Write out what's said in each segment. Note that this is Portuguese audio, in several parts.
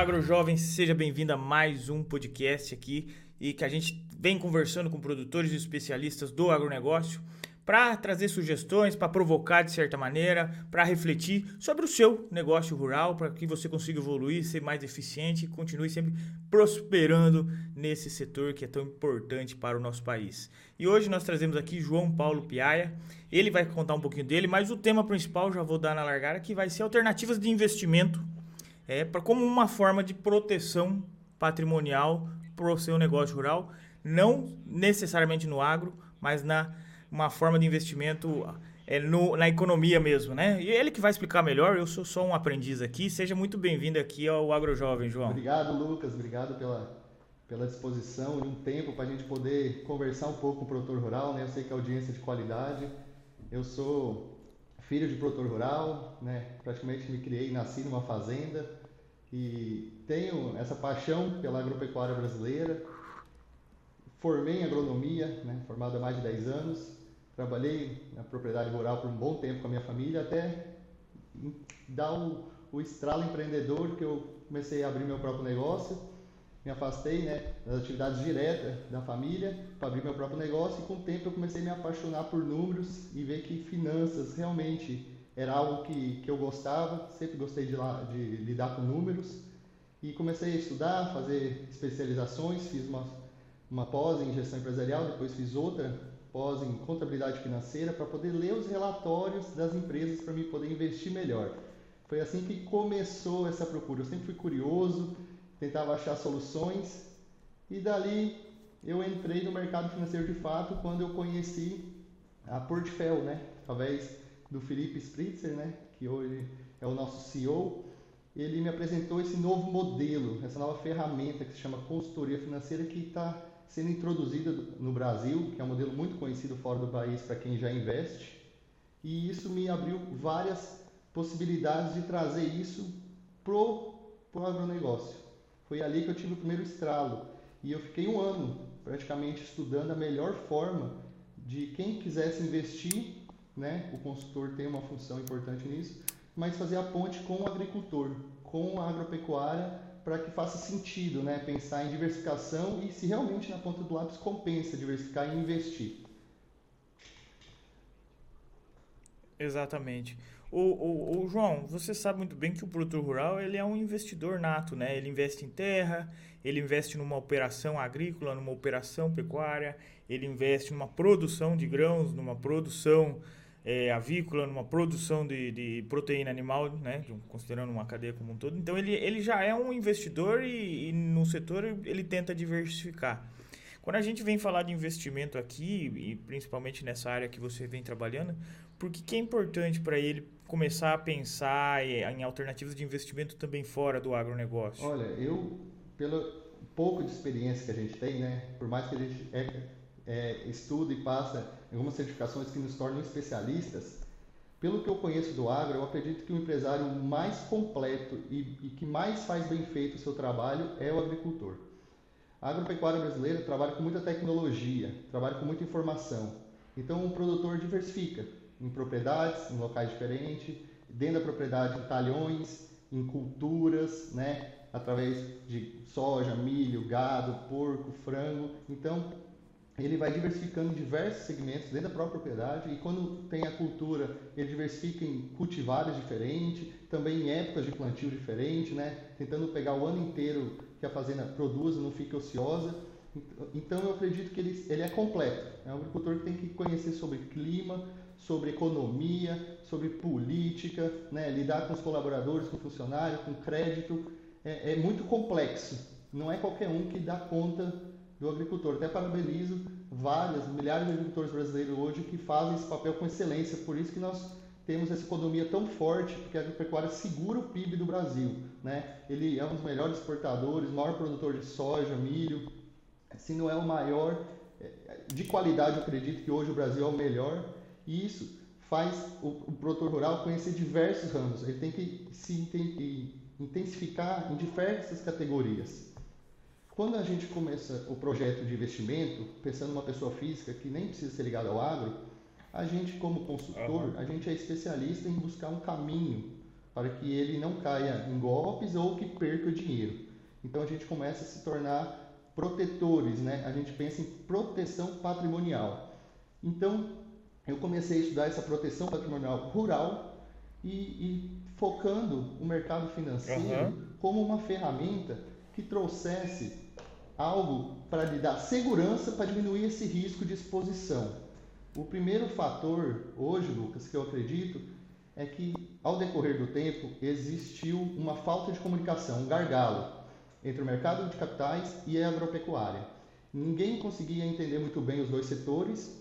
Olá, AgroJovem, seja bem-vindo a mais um podcast aqui e que a gente vem conversando com produtores e especialistas do agronegócio para trazer sugestões, para provocar de certa maneira, para refletir sobre o seu negócio rural, para que você consiga evoluir, ser mais eficiente e continue sempre prosperando nesse setor que é tão importante para o nosso país. E hoje nós trazemos aqui João Paulo Piaia. Ele vai contar um pouquinho dele, mas o tema principal já vou dar na largada que vai ser alternativas de investimento é para como uma forma de proteção patrimonial para o seu negócio rural, não necessariamente no agro, mas na uma forma de investimento é, no, na economia mesmo, né? E ele que vai explicar melhor, eu sou só um aprendiz aqui. Seja muito bem-vindo aqui ao AgroJovem, João. Obrigado, Lucas. Obrigado pela, pela disposição e um tempo para a gente poder conversar um pouco com o produtor rural, né? Eu sei que a audiência é de qualidade. Eu sou filho de produtor rural, né? Praticamente me criei nasci numa fazenda e tenho essa paixão pela agropecuária brasileira. Formei em agronomia, né? Formado há mais de 10 anos Trabalhei na propriedade rural por um bom tempo com a minha família, até dar o, o estralo empreendedor que eu comecei a abrir meu próprio negócio. Me afastei né, das atividades diretas da família para abrir meu próprio negócio e com o tempo eu comecei a me apaixonar por números e ver que finanças realmente era algo que, que eu gostava, sempre gostei de, de lidar com números e comecei a estudar, fazer especializações, fiz uma, uma pós em gestão empresarial, depois fiz outra pós em contabilidade financeira para poder ler os relatórios das empresas para mim poder investir melhor. Foi assim que começou essa procura. Eu sempre fui curioso, tentava achar soluções e dali eu entrei no mercado financeiro de fato quando eu conheci a Portfel, né? Através do Felipe Spritzer, né? Que hoje é o nosso CEO. Ele me apresentou esse novo modelo, essa nova ferramenta que se chama consultoria financeira que está sendo introduzida no Brasil, que é um modelo muito conhecido fora do país para quem já investe, e isso me abriu várias possibilidades de trazer isso pro, pro agronegócio. Foi ali que eu tive o primeiro estralo e eu fiquei um ano praticamente estudando a melhor forma de quem quisesse investir, né? O consultor tem uma função importante nisso, mas fazer a ponte com o agricultor, com a agropecuária para que faça sentido, né? Pensar em diversificação e se realmente na ponta do lápis compensa diversificar e investir. Exatamente. O, o, o, João, você sabe muito bem que o produtor rural ele é um investidor nato, né? Ele investe em terra, ele investe numa operação agrícola, numa operação pecuária, ele investe numa produção de grãos, numa produção é, avícola, numa produção de, de proteína animal, né, considerando uma cadeia como um todo. Então ele, ele já é um investidor e, e, no setor ele tenta diversificar. Quando a gente vem falar de investimento aqui, e principalmente nessa área que você vem trabalhando, por que, que é importante para ele começar a pensar em alternativas de investimento também fora do agronegócio? Olha, eu, pelo pouco de experiência que a gente tem, né, por mais que a gente é, é, estuda e passa algumas certificações que nos tornam especialistas, pelo que eu conheço do agro, eu acredito que o empresário mais completo e, e que mais faz bem feito o seu trabalho é o agricultor. A agropecuária brasileira trabalha com muita tecnologia, trabalha com muita informação. Então, o produtor diversifica em propriedades, em locais diferentes, dentro da propriedade em talhões, em culturas, né? através de soja, milho, gado, porco, frango. Então, ele vai diversificando diversos segmentos dentro da própria propriedade e quando tem a cultura, ele diversifica em cultivares diferentes, também em épocas de plantio diferentes, né? tentando pegar o ano inteiro que a fazenda produz, não fique ociosa. Então eu acredito que ele, ele é completo. É um agricultor que tem que conhecer sobre clima, sobre economia, sobre política, né? lidar com os colaboradores, com funcionários, com crédito. É, é muito complexo. Não é qualquer um que dá conta do agricultor. Até parabenizo várias, milhares de agricultores brasileiros hoje que fazem esse papel com excelência. Por isso que nós temos essa economia tão forte, porque a agropecuária segura o PIB do Brasil. Né? Ele é um dos melhores exportadores, maior produtor de soja, milho. Se não é o maior, é, de qualidade eu acredito que hoje o Brasil é o melhor. E isso faz o produtor rural conhecer diversos ramos. Ele tem que se intensificar em diversas categorias. Quando a gente começa o projeto de investimento, pensando numa pessoa física que nem precisa ser ligada ao agro, a gente como consultor, a gente é especialista em buscar um caminho para que ele não caia em golpes ou que perca dinheiro. Então a gente começa a se tornar protetores, né? A gente pensa em proteção patrimonial. Então eu comecei a estudar essa proteção patrimonial rural e, e focando o mercado financeiro uhum. como uma ferramenta que trouxesse algo para lhe dar segurança para diminuir esse risco de exposição. O primeiro fator hoje, Lucas, que eu acredito, é que ao decorrer do tempo existiu uma falta de comunicação, um gargalo entre o mercado de capitais e a agropecuária. Ninguém conseguia entender muito bem os dois setores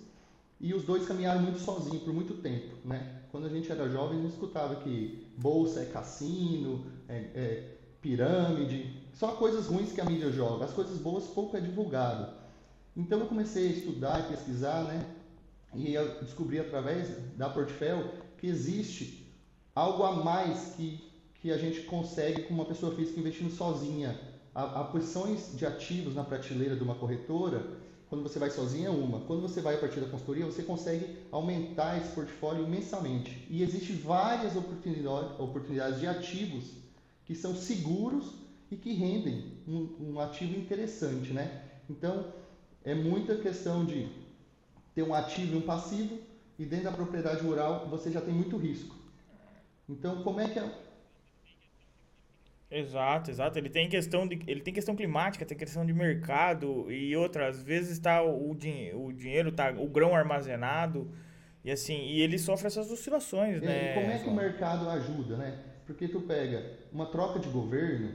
e os dois caminharam muito sozinhos por muito tempo, né? Quando a gente era jovem, a gente escutava que bolsa é cassino, é, é pirâmide, só coisas ruins que a mídia joga. As coisas boas pouco é divulgado. Então eu comecei a estudar e pesquisar, né? E eu descobri através da Portfel que existe algo a mais que, que a gente consegue com uma pessoa física investindo sozinha. Há, há posições de ativos na prateleira de uma corretora quando você vai sozinho é uma. Quando você vai a partir da consultoria, você consegue aumentar esse portfólio imensamente. E existem várias oportunidades de ativos que são seguros e que rendem um, um ativo interessante, né? Então, é muita questão de ter um ativo e um passivo, e dentro da propriedade rural você já tem muito risco. Então, como é que é, Exato, exato. Ele tem questão de, ele tem questão climática, tem questão de mercado e outras vezes está o, o dinheiro tá o grão armazenado e assim e ele sofre essas oscilações, né? E como é que o mercado ajuda, né? Porque tu pega uma troca de governo,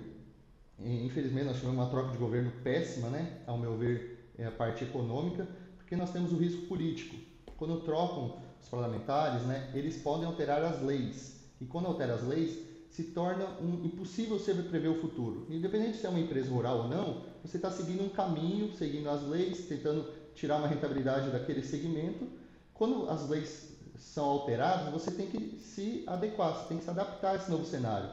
infelizmente nós tivemos uma troca de governo péssima, né? Ao meu ver, é a parte econômica, porque nós temos o risco político. Quando trocam os parlamentares, né? Eles podem alterar as leis e quando altera as leis se torna um, impossível você prever o futuro. Independente se é uma empresa rural ou não, você está seguindo um caminho, seguindo as leis, tentando tirar uma rentabilidade daquele segmento. Quando as leis são alteradas, você tem que se adequar, você tem que se adaptar a esse novo cenário.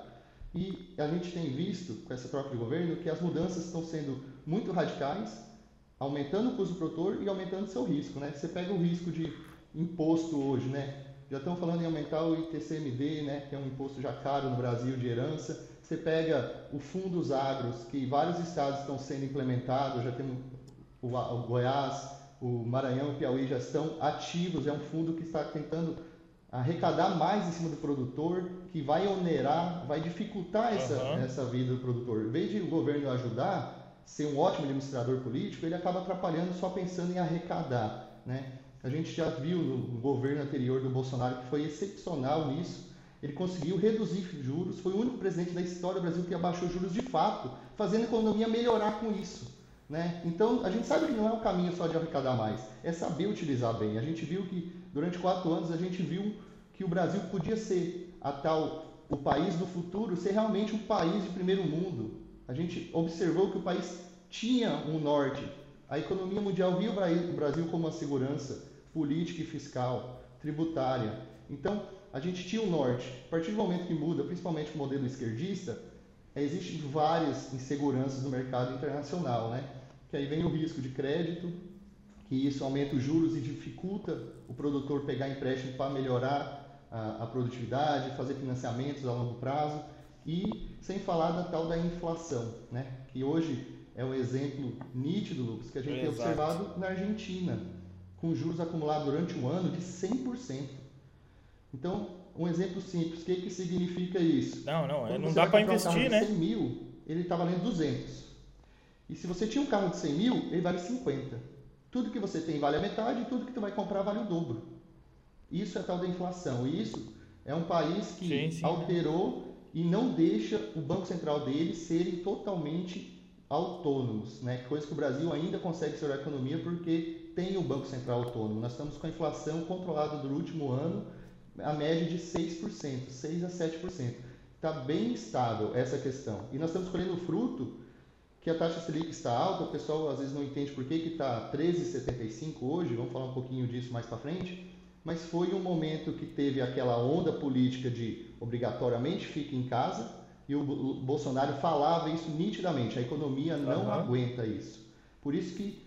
E a gente tem visto, com essa troca de governo, que as mudanças estão sendo muito radicais, aumentando o custo do produtor e aumentando seu risco. Né? Você pega o risco de imposto hoje, né? Já estão falando em aumentar o ITCMD, né, que é um imposto já caro no Brasil de herança. Você pega o Fundos Agros, que vários estados estão sendo implementados, já tem o, Goiás, o Maranhão, o Piauí já estão ativos. É um fundo que está tentando arrecadar mais em cima do produtor, que vai onerar, vai dificultar essa, uhum. essa vida do produtor. Em vez de o governo ajudar, ser um ótimo administrador político, ele acaba atrapalhando só pensando em arrecadar. Né? A gente já viu no governo anterior do Bolsonaro que foi excepcional nisso. Ele conseguiu reduzir juros, foi o único presidente da história do Brasil que abaixou juros de fato, fazendo a economia melhorar com isso. Né? Então, a gente sabe que não é o caminho só de arrecadar mais, é saber utilizar bem. A gente viu que, durante quatro anos, a gente viu que o Brasil podia ser a tal, o país do futuro, ser realmente um país de primeiro mundo. A gente observou que o país tinha um norte. A economia mundial viu o Brasil como uma segurança política e fiscal, tributária. Então, a gente tinha o norte. A partir do momento que muda, principalmente o modelo esquerdista, existem várias inseguranças no mercado internacional, né? Que aí vem o risco de crédito, que isso aumenta os juros e dificulta o produtor pegar empréstimo para melhorar a, a produtividade, fazer financiamentos a longo prazo e sem falar da tal da inflação, né? Que hoje é um exemplo nítido, Lucas, que a gente é, tem exato. observado na Argentina com juros acumulados durante um ano de 100%. Então, um exemplo simples, o que, que significa isso? Não, não, Quando não dá para investir, um né? 100 mil, ele está valendo 200. E se você tinha um carro de 100 mil, ele vale 50. Tudo que você tem vale a metade e tudo que você vai comprar vale o dobro. Isso é tal da inflação. E isso é um país que sim, sim, alterou e não deixa o Banco Central dele serem totalmente autônomos, né? coisa que o Brasil ainda consegue ser a economia porque tem o Banco Central autônomo. Nós estamos com a inflação controlada do último ano, a média de 6%, 6 a 7%. Está bem estável essa questão. E nós estamos colhendo fruto que a taxa Selic está alta, o pessoal às vezes não entende por que está 13,75 hoje, vamos falar um pouquinho disso mais para frente, mas foi um momento que teve aquela onda política de obrigatoriamente fique em casa, e o Bolsonaro falava isso nitidamente, a economia não uhum. aguenta isso. Por isso que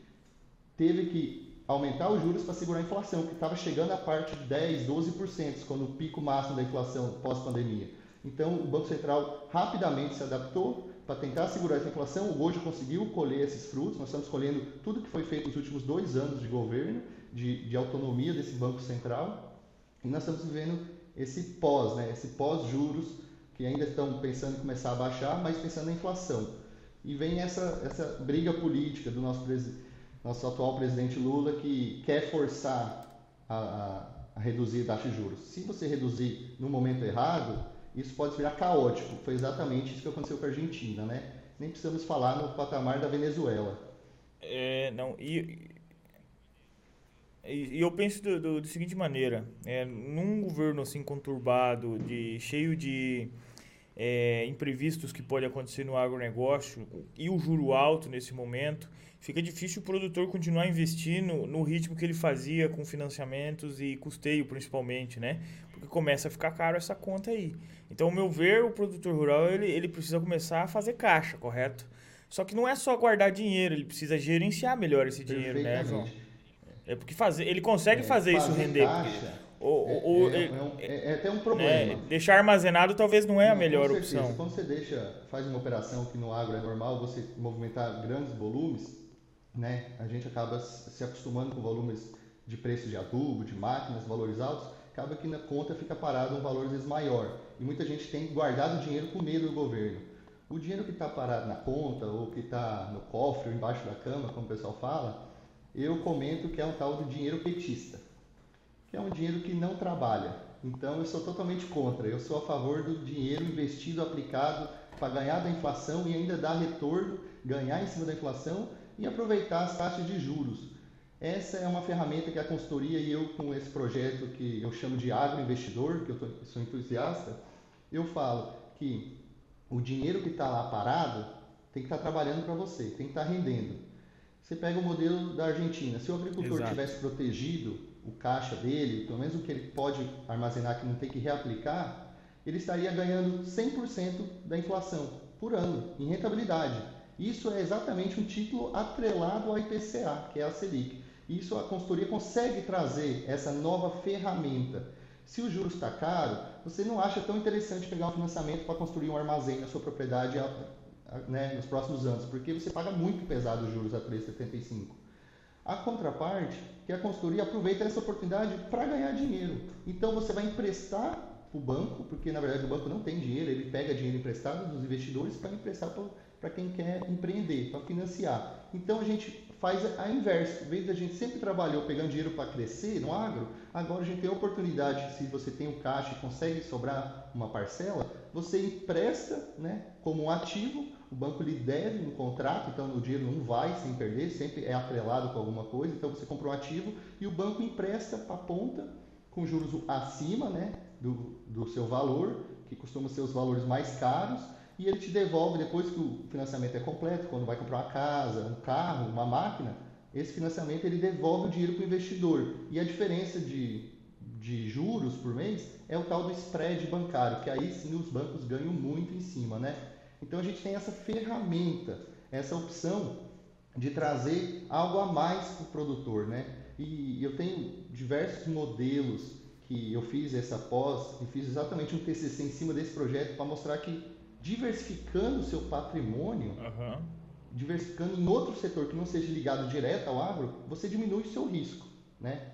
teve que aumentar os juros para segurar a inflação, que estava chegando a parte de 10, 12%, quando o pico máximo da inflação pós-pandemia. Então, o Banco Central rapidamente se adaptou para tentar segurar essa inflação. Hoje conseguiu colher esses frutos. Nós estamos colhendo tudo que foi feito nos últimos dois anos de governo, de, de autonomia desse Banco Central. E nós estamos vivendo esse pós, né? esse pós-juros, que ainda estão pensando em começar a baixar, mas pensando na inflação. E vem essa, essa briga política do nosso, nosso atual presidente Lula, que quer forçar a, a, reduzir a taxa de juros. Se você reduzir no momento errado, isso pode virar caótico. Foi exatamente isso que aconteceu com a Argentina, né? Nem precisamos falar no patamar da Venezuela. É, não, e, e, eu penso do, do, da seguinte maneira, é, num governo assim conturbado, de, cheio de é, imprevistos que pode acontecer no agronegócio e o juro alto nesse momento, fica difícil o produtor continuar investindo no ritmo que ele fazia com financiamentos e custeio principalmente, né? Porque começa a ficar caro essa conta aí. Então, ao meu ver, o produtor rural ele, ele precisa começar a fazer caixa, correto? Só que não é só guardar dinheiro, ele precisa gerenciar melhor esse dinheiro, né, João? É porque fazer, ele consegue é, fazer, fazer, isso render. Ou, é, ou, é, é, é, é, até um problema. deixar armazenado talvez não é a melhor opção. Quando você deixa, faz uma operação que no agro é normal, você movimentar grandes volumes, né? A gente acaba se acostumando com volumes de preço de adubo, de máquinas, valores altos, acaba que na conta fica parado um valor às vezes maior. E muita gente tem guardado dinheiro com medo do governo. O dinheiro que está parado na conta ou que está no cofre ou embaixo da cama, como o pessoal fala, eu comento que é um tal do dinheiro petista, que é um dinheiro que não trabalha. Então eu sou totalmente contra. Eu sou a favor do dinheiro investido, aplicado para ganhar da inflação e ainda dar retorno, ganhar em cima da inflação e aproveitar as taxas de juros. Essa é uma ferramenta que a consultoria e eu com esse projeto que eu chamo de agroinvestidor, que eu tô, sou entusiasta, eu falo que o dinheiro que está lá parado tem que estar tá trabalhando para você, tem que estar tá rendendo. Você pega o modelo da Argentina, se o agricultor Exato. tivesse protegido o caixa dele, pelo menos o que ele pode armazenar que não tem que reaplicar, ele estaria ganhando 100% da inflação por ano em rentabilidade. Isso é exatamente um título atrelado ao IPCA, que é a Selic. Isso a consultoria consegue trazer essa nova ferramenta. Se o juros está caro, você não acha tão interessante pegar um financiamento para construir um armazém na sua propriedade né, nos próximos anos, porque você paga muito pesado os juros a 3,75. A contraparte, que a consultoria aproveita essa oportunidade para ganhar dinheiro. Então você vai emprestar para o banco, porque na verdade o banco não tem dinheiro, ele pega dinheiro emprestado dos investidores para emprestar para quem quer empreender, para financiar. Então a gente faz a inversa. Em vez da gente sempre trabalhou pegando dinheiro para crescer no agro, agora a gente tem a oportunidade, se você tem um caixa e consegue sobrar uma parcela, você empresta né, como um ativo, o banco lhe deve um contrato, então o dinheiro não vai sem perder, sempre é atrelado com alguma coisa, então você comprou um ativo e o banco empresta para a ponta com juros acima né, do, do seu valor, que costuma ser os valores mais caros, e ele te devolve depois que o financiamento é completo, quando vai comprar uma casa, um carro, uma máquina, esse financiamento ele devolve o dinheiro para o investidor. E a diferença de, de juros por mês é o tal do spread bancário, que aí sim os bancos ganham muito em cima, né? Então a gente tem essa ferramenta, essa opção de trazer algo a mais para o produtor, né? E eu tenho diversos modelos que eu fiz essa pós e fiz exatamente um TCC em cima desse projeto para mostrar que diversificando o seu patrimônio, uhum. diversificando em outro setor que não seja ligado direto ao agro, você diminui o seu risco, né?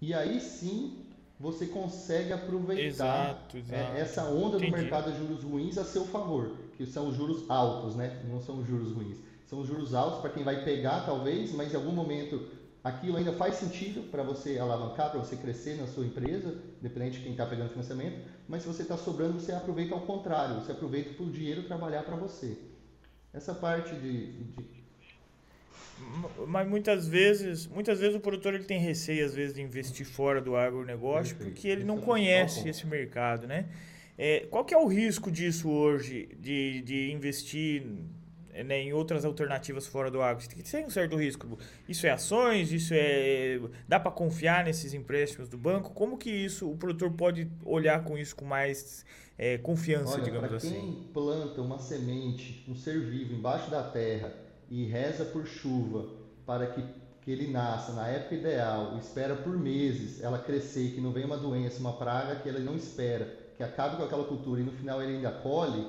E aí sim você consegue aproveitar exato, exato. É, essa onda Entendi. do mercado de juros ruins a seu favor, que são os juros altos, né? Não são os juros ruins. São os juros altos para quem vai pegar talvez, mas em algum momento aquilo ainda faz sentido para você alavancar, para você crescer na sua empresa, dependente de quem está pegando financiamento, mas se você está sobrando, você aproveita ao contrário, você aproveita para o dinheiro trabalhar para você. Essa parte de, de, Mas muitas vezes, muitas vezes o produtor ele tem receio às vezes de investir fora do agronegócio Perfeito. porque ele não conhece esse mercado, né? É, qual que é o risco disso hoje, de, de investir né, em outras alternativas fora do agro. Tem que ter um certo risco. Isso é ações, isso é. Dá para confiar nesses empréstimos do banco? Como que isso o produtor pode olhar com isso com mais é, confiança, Olha, digamos assim? Quem planta uma semente, um ser vivo embaixo da terra e reza por chuva para que, que ele nasça na época ideal, espera por meses ela crescer, que não venha uma doença, uma praga que ele não espera que acabe com aquela cultura e no final ele ainda colhe,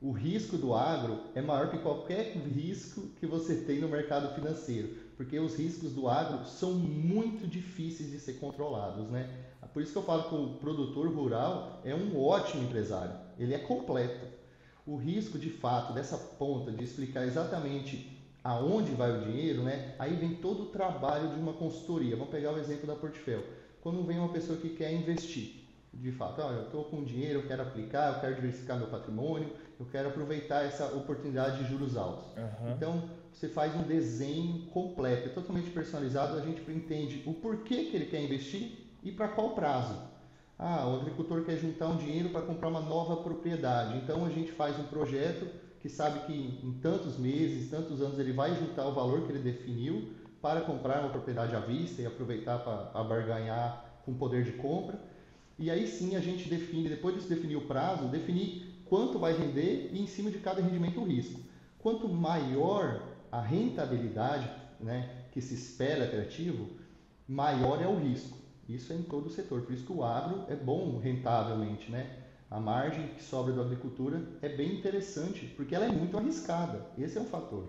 o risco do agro é maior que qualquer risco que você tem no mercado financeiro, porque os riscos do agro são muito difíceis de ser controlados, né? Por isso que eu falo que o produtor rural é um ótimo empresário, ele é completo. O risco de fato dessa ponta de explicar exatamente aonde vai o dinheiro, né? Aí vem todo o trabalho de uma consultoria. Vamos pegar o exemplo da Portfel. Quando vem uma pessoa que quer investir, de fato, ah, eu estou com dinheiro, eu quero aplicar, eu quero diversificar meu patrimônio, eu quero aproveitar essa oportunidade de juros altos. Uhum. Então, você faz um desenho completo, é totalmente personalizado, a gente entende o porquê que ele quer investir e para qual prazo. Ah, o agricultor quer juntar um dinheiro para comprar uma nova propriedade. Então, a gente faz um projeto que sabe que em tantos meses, tantos anos, ele vai juntar o valor que ele definiu para comprar uma propriedade à vista e aproveitar para barganhar com poder de compra. E aí sim a gente define, depois de definir o prazo, definir quanto vai render e em cima de cada rendimento o risco. Quanto maior a rentabilidade né, que se espera criativo, maior é o risco. Isso é em todo o setor. Por isso que o agro é bom rentavelmente. Né? A margem que sobra da agricultura é bem interessante, porque ela é muito arriscada. Esse é um fator.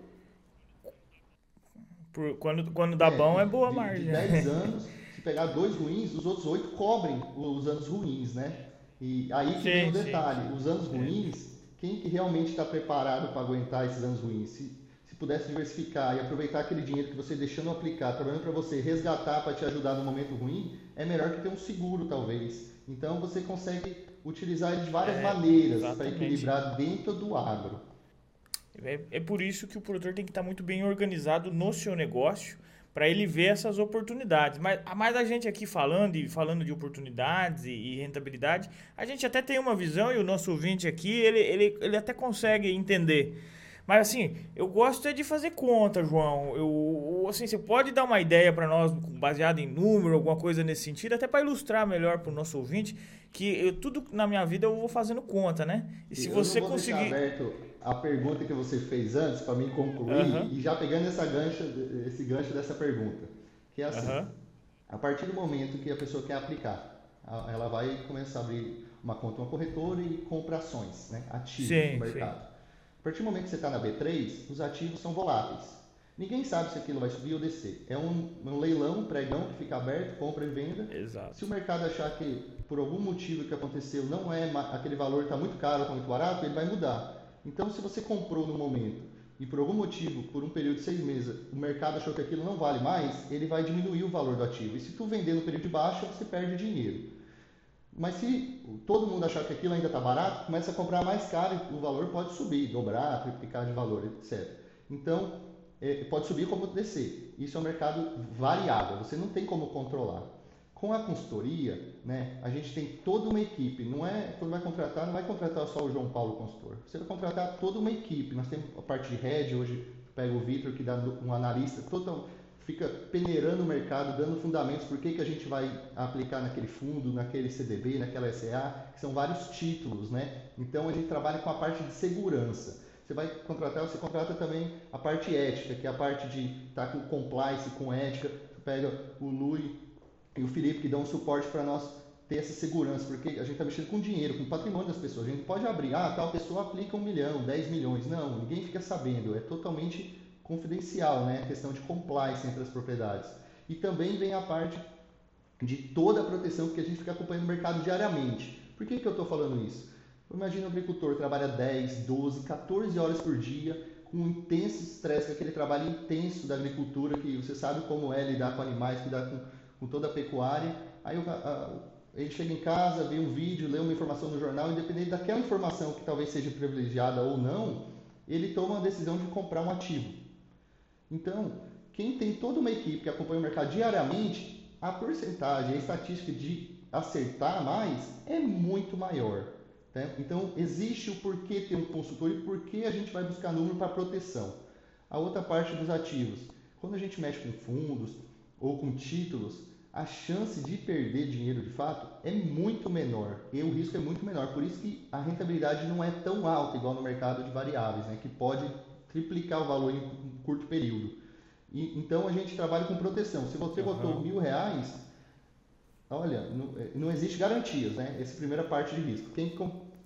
Por, quando, quando dá é, bom, é boa a margem. De 10 anos, se pegar dois ruins, os outros oito cobrem os anos ruins, né? E aí que vem o detalhe, sim. os anos ruins, quem que realmente está preparado para aguentar esses anos ruins? Se, se pudesse diversificar e aproveitar aquele dinheiro que você deixando aplicar, trabalhando para você resgatar para te ajudar no momento ruim, é melhor que ter um seguro, talvez. Então você consegue utilizar ele de várias é, maneiras para equilibrar dentro do agro. É, é por isso que o produtor tem que estar muito bem organizado no seu negócio para ele ver essas oportunidades. Mas, mais a gente aqui falando e falando de oportunidades e, e, rentabilidade, a gente até tem uma visão e o nosso ouvinte aqui, ele, ele, ele até consegue entender. Mas assim, eu gosto é de fazer conta, João. Eu, assim, você pode dar uma ideia para nós, baseada em número, alguma coisa nesse sentido, até para ilustrar melhor para o nosso ouvinte, que eu, tudo na minha vida eu vou fazendo conta, né? E se eu você conseguir a pergunta que você fez antes para mim concluir uhum. e já pegando essa gancho, esse gancho dessa pergunta, que é assim: uhum. a partir do momento que a pessoa quer aplicar, ela vai começar a abrir uma conta, uma corretora e compra ações, né, ativos sim, no mercado. Sim. A partir do momento que você está na B3, os ativos são voláteis. Ninguém sabe se aquilo vai subir ou descer. É um, um leilão, um pregão que fica aberto, compra e venda. Exato. Se o mercado achar que por algum motivo que aconteceu não é aquele valor está muito caro, está muito barato, ele vai mudar. Então, se você comprou no momento e por algum motivo, por um período de seis meses, o mercado achou que aquilo não vale mais, ele vai diminuir o valor do ativo. E se tu vender no período de baixa, você perde dinheiro. Mas se todo mundo achar que aquilo ainda está barato, começa a comprar mais caro e o valor pode subir, dobrar, triplicar de valor, etc. Então, é, pode subir como descer. Isso é um mercado variável, você não tem como controlar. Com a consultoria, né, a gente tem toda uma equipe, não é, quando vai contratar, não vai contratar só o João Paulo consultor. Você vai contratar toda uma equipe. Nós temos a parte de head, hoje pega o Vitor, que dá um analista, total, fica peneirando o mercado, dando fundamentos por que, que a gente vai aplicar naquele fundo, naquele CDB, naquela SA, que são vários títulos, né? Então a gente trabalha com a parte de segurança. Você vai contratar, você contrata também a parte ética, que é a parte de estar tá com compliance, com ética. Pega o Lui, e o Felipe que dão um suporte para nós ter essa segurança, porque a gente está mexendo com dinheiro, com patrimônio das pessoas. A gente pode abrir, ah, tal pessoa aplica um milhão, 10 milhões. Não, ninguém fica sabendo, é totalmente confidencial, né? A questão de compliance entre as propriedades. E também vem a parte de toda a proteção que a gente fica acompanhando o mercado diariamente. Por que, que eu estou falando isso? Imagina um agricultor trabalha 10, 12, 14 horas por dia, com um intenso estresse, aquele trabalho intenso da agricultura, que você sabe como é lidar com animais, lidar com com toda a pecuária. Aí o, a, ele chega em casa, vê um vídeo, lê uma informação no jornal, independente daquela informação que talvez seja privilegiada ou não, ele toma a decisão de comprar um ativo. Então, quem tem toda uma equipe que acompanha o mercado diariamente, a porcentagem, a estatística de acertar mais é muito maior. Né? Então, existe o porquê ter um consultor e porquê a gente vai buscar número para proteção. A outra parte dos ativos. Quando a gente mexe com fundos, ou com títulos, a chance de perder dinheiro de fato é muito menor e o risco é muito menor. Por isso que a rentabilidade não é tão alta igual no mercado de variáveis, né, que pode triplicar o valor em um curto período. E, então a gente trabalha com proteção. Se você uhum. botou mil reais, Olha, não, é, não existe garantias, né? Essa é primeira parte de risco. Quem,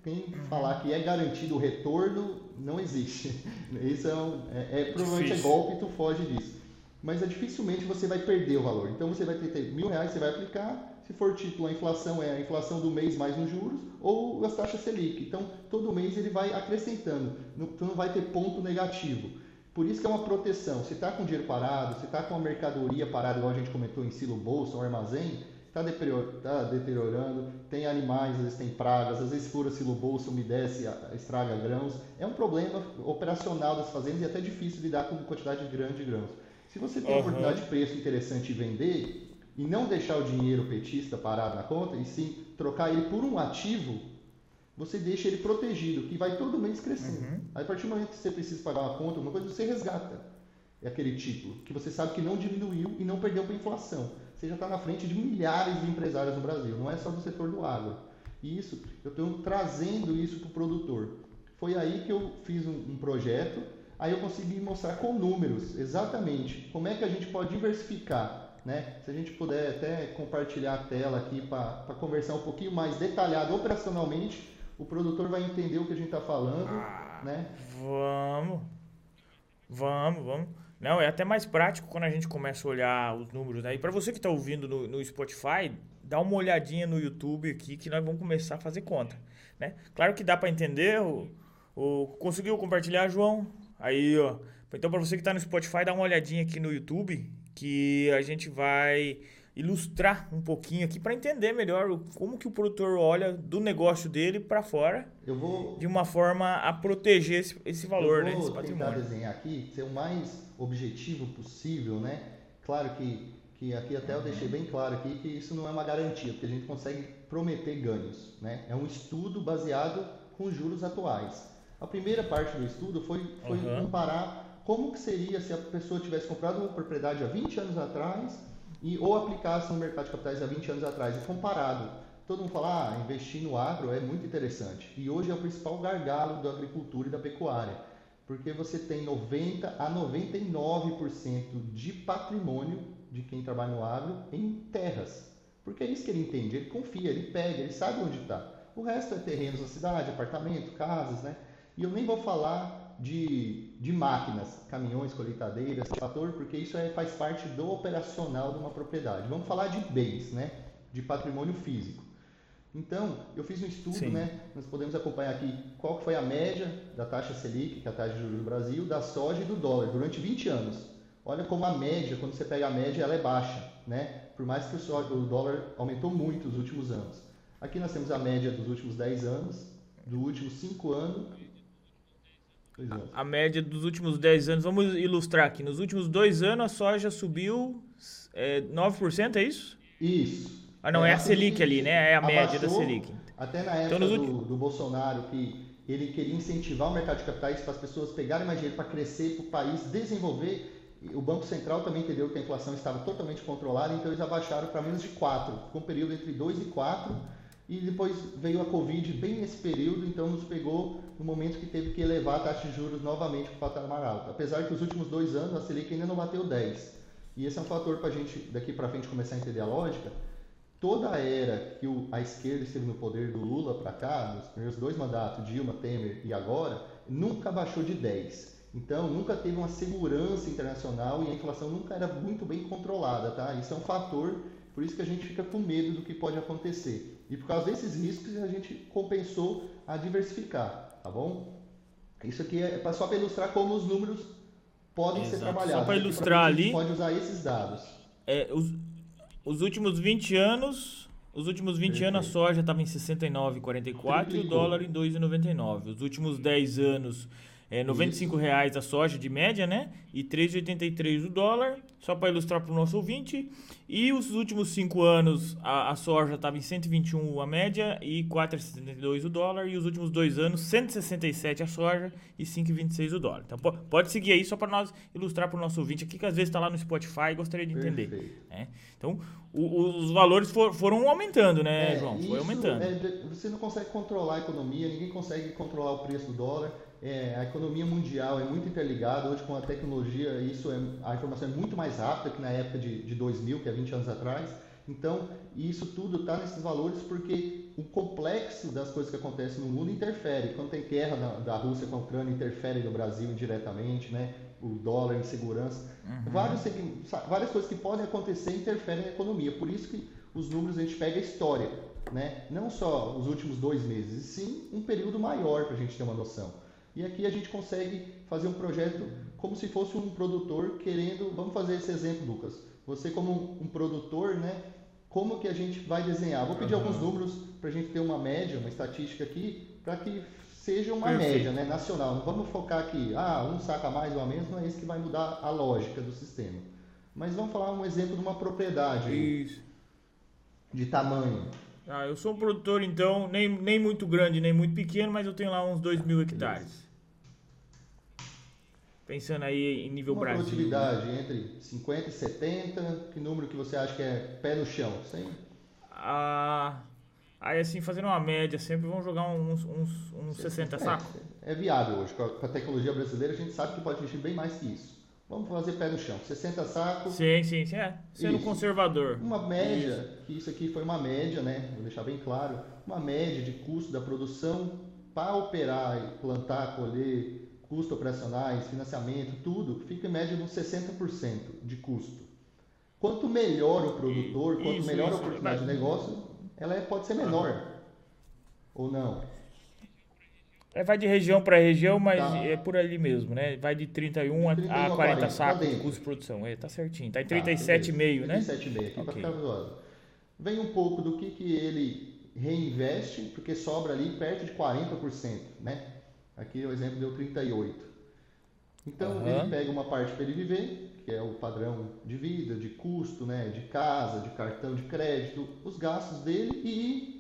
quem uhum. falar que é garantido o retorno, não existe. Isso é, um, é, é provavelmente é golpe e tu foge disso. Mas é, dificilmente você vai perder o valor. Então você vai ter, mil reais, você vai aplicar. Se for título, a inflação é a inflação do mês mais os juros ou as taxas Selic. Então todo mês ele vai acrescentando. Tu não vai ter ponto negativo. Por isso que é uma proteção. Se está com dinheiro parado, se está com a mercadoria parada, igual a gente comentou em silo bolsa ou armazém, está deteriorando, tá deteriorando, tem animais, às vezes tem pragas, às vezes fura silo bolsa, umedece, estraga grãos. É um problema operacional das fazendas e até difícil lidar com quantidade grande de grãos. Se você tem uma uhum. oportunidade de preço interessante e vender, e não deixar o dinheiro petista parado na conta, e sim trocar ele por um ativo, você deixa ele protegido, que vai todo mês crescendo. Uhum. Aí, a partir do momento que você precisa pagar uma conta, alguma coisa, você resgata aquele título, que você sabe que não diminuiu e não perdeu para a inflação. Você já está na frente de milhares de empresários no Brasil, não é só do setor do agro. E isso, eu estou trazendo isso para o produtor. Foi aí que eu fiz um, um projeto, aí eu consegui mostrar com números exatamente como é que a gente pode diversificar né? Se a gente puder até compartilhar a tela aqui para conversar um pouquinho mais detalhado operacionalmente o produtor vai entender o que a gente está falando, ah, né? Vamos, vamos, vamos. Não, é até mais prático quando a gente começa a olhar os números. Né? E para você que está ouvindo no, no, Spotify, dá uma olhadinha no YouTube aqui que nós vamos começar a fazer conta. Né? Claro que dá para entender. O, o, conseguiu compartilhar, João? Aí, ó. Então, para você que está no Spotify, dá uma olhadinha aqui no YouTube que a gente vai ilustrar um pouquinho aqui para entender melhor como que o produtor olha do negócio dele para fora vou, de uma forma a proteger esse, esse valor, né, esse patrimônio. tentar desenhar aqui, ser o mais objetivo possível, né? Claro que, que aqui até eu deixei bem claro aqui que isso não é uma garantia, porque a gente consegue prometer ganhos, né? É um estudo baseado com os juros atuais. A primeira parte do estudo foi, foi uhum. comparar como que seria se a pessoa tivesse comprado uma propriedade há 20 anos atrás e ou aplicasse no mercado de capitais há 20 anos atrás e comparado. Todo mundo fala, ah, investir no agro é muito interessante. E hoje é o principal gargalo da agricultura e da pecuária, porque você tem 90 a 99% de patrimônio de quem trabalha no agro em terras. Porque é isso que ele entende, ele confia, ele pega, ele sabe onde está. O resto é terrenos na cidade, apartamento, casas, né? E eu nem vou falar de, de máquinas, caminhões, colheitadeiras, fator, porque isso é, faz parte do operacional de uma propriedade. Vamos falar de bens, né? de patrimônio físico. Então, eu fiz um estudo, Sim. né? Nós podemos acompanhar aqui qual foi a média da taxa Selic, que é a taxa de juros do Brasil, da soja e do dólar durante 20 anos. Olha como a média, quando você pega a média, ela é baixa, né? Por mais que o, soja, o dólar aumentou muito nos últimos anos. Aqui nós temos a média dos últimos 10 anos, do últimos 5 anos a, a, média dos últimos 10 anos, vamos ilustrar aqui. Nos últimos dois anos a soja subiu é, 9%, é isso? Isso. Ah, não, é, é a Selic, ali, né? É a média da Selic. Até na época então, do, do Bolsonaro, que ele queria incentivar o mercado de capitais para as pessoas pegarem mais dinheiro para crescer, para o país desenvolver. O Banco Central também entendeu que a inflação estava totalmente controlada, então eles abaixaram para menos de 4. Ficou um período entre 2 e 4 e depois veio a Covid bem nesse período, então nos pegou no momento que teve que elevar a taxa de juros novamente para o patamar alto. Apesar que os últimos dois anos a Selic ainda não bateu 10. E esse é um fator para a gente, daqui para frente, começar a entender a lógica. Toda a era que a esquerda esteve no poder do Lula para cá, nos primeiros dois mandatos, Dilma, Temer e agora, nunca baixou de 10. Então, nunca teve uma segurança internacional e a inflação nunca era muito bem controlada, tá? Isso é um fator, por isso que a gente fica com medo do que pode acontecer. E por causa desses riscos a gente compensou a diversificar, tá bom? Isso aqui é só para ilustrar como os números podem Exato. ser trabalhados. Só para ilustrar ali. pode usar esses dados. É, os, os últimos 20 anos, os últimos 20 Perfeito. anos a soja estava em 69,44 e o dólar em 2,99. Os últimos 10 anos é, 95 reais a soja de média, né? E 3,83 o dólar, só para ilustrar para o nosso ouvinte. E os últimos cinco anos a, a soja estava em 121 a média e 4,72 o dólar. E os últimos dois anos 167 a soja e 5,26 o dólar. Então pode seguir aí só para nós ilustrar para o nosso ouvinte aqui que às vezes está lá no Spotify e gostaria de entender. Né? Então o, os valores for, foram aumentando, né, é, João? Foi aumentando. É, você não consegue controlar a economia, ninguém consegue controlar o preço do dólar é, a economia mundial é muito interligada, hoje com a tecnologia isso é, a informação é muito mais rápida que na época de, de 2000, que é 20 anos atrás. Então, isso tudo está nesses valores porque o complexo das coisas que acontecem no mundo interfere. Quando tem guerra da, da Rússia com a Ucrânia, interfere no Brasil indiretamente, né? o dólar, insegurança. Uhum. Vários, várias coisas que podem acontecer interferem na economia. Por isso que os números a gente pega a história. Né? Não só os últimos dois meses, e sim um período maior para a gente ter uma noção. E aqui a gente consegue fazer um projeto como se fosse um produtor querendo. Vamos fazer esse exemplo, Lucas. Você, como um, produtor, né? Como que a gente vai desenhar? Vou pedir uhum. alguns números para a gente ter uma média, uma estatística aqui, para que seja uma Perfeito. média né, nacional. Não vamos focar aqui, ah, um saca mais ou a menos, não é isso que vai mudar a lógica do sistema. Mas vamos falar um exemplo de uma propriedade isso. de tamanho. Ah, eu sou um produtor, então, nem, nem muito grande, nem muito pequeno, mas eu tenho lá uns 2 mil hectares. Pensando aí em nível Uma Brasil. Uma produtividade entre 50 e 70, que número que você acha que é pé no chão? Sem... Ah, aí assim, fazendo uma média sempre, vamos jogar uns, uns, uns 60 sacos? É, é viável hoje. Com a, com a tecnologia brasileira, a gente sabe que pode atingir bem mais que isso. Vamos fazer pé no chão. 60 sacos. Sim, sim, sim. É. Sendo isso. conservador. Uma média, isso. que isso aqui foi uma média, né? Vou deixar bem claro. Uma média de custo da produção para operar, plantar, colher, custos operacionais, financiamento, tudo, fica em média de uns 60% de custo. Quanto melhor o produtor, quanto isso, melhor isso, a oportunidade de negócio, ela é, pode ser menor. Ou não? É, vai de região para região, mas tá. é por ali mesmo, né? Vai de 31 a, 31 a 40, 40 sacos de custo de produção. É, tá certinho. Tá em 37,5, tá, né? 37,5 aqui okay. para ficar Vem um pouco do que, que ele reinveste, porque sobra ali perto de 40%, né? Aqui o exemplo deu 38. Então uhum. ele pega uma parte para ele viver, que é o padrão de vida, de custo, né, de casa, de cartão de crédito, os gastos dele e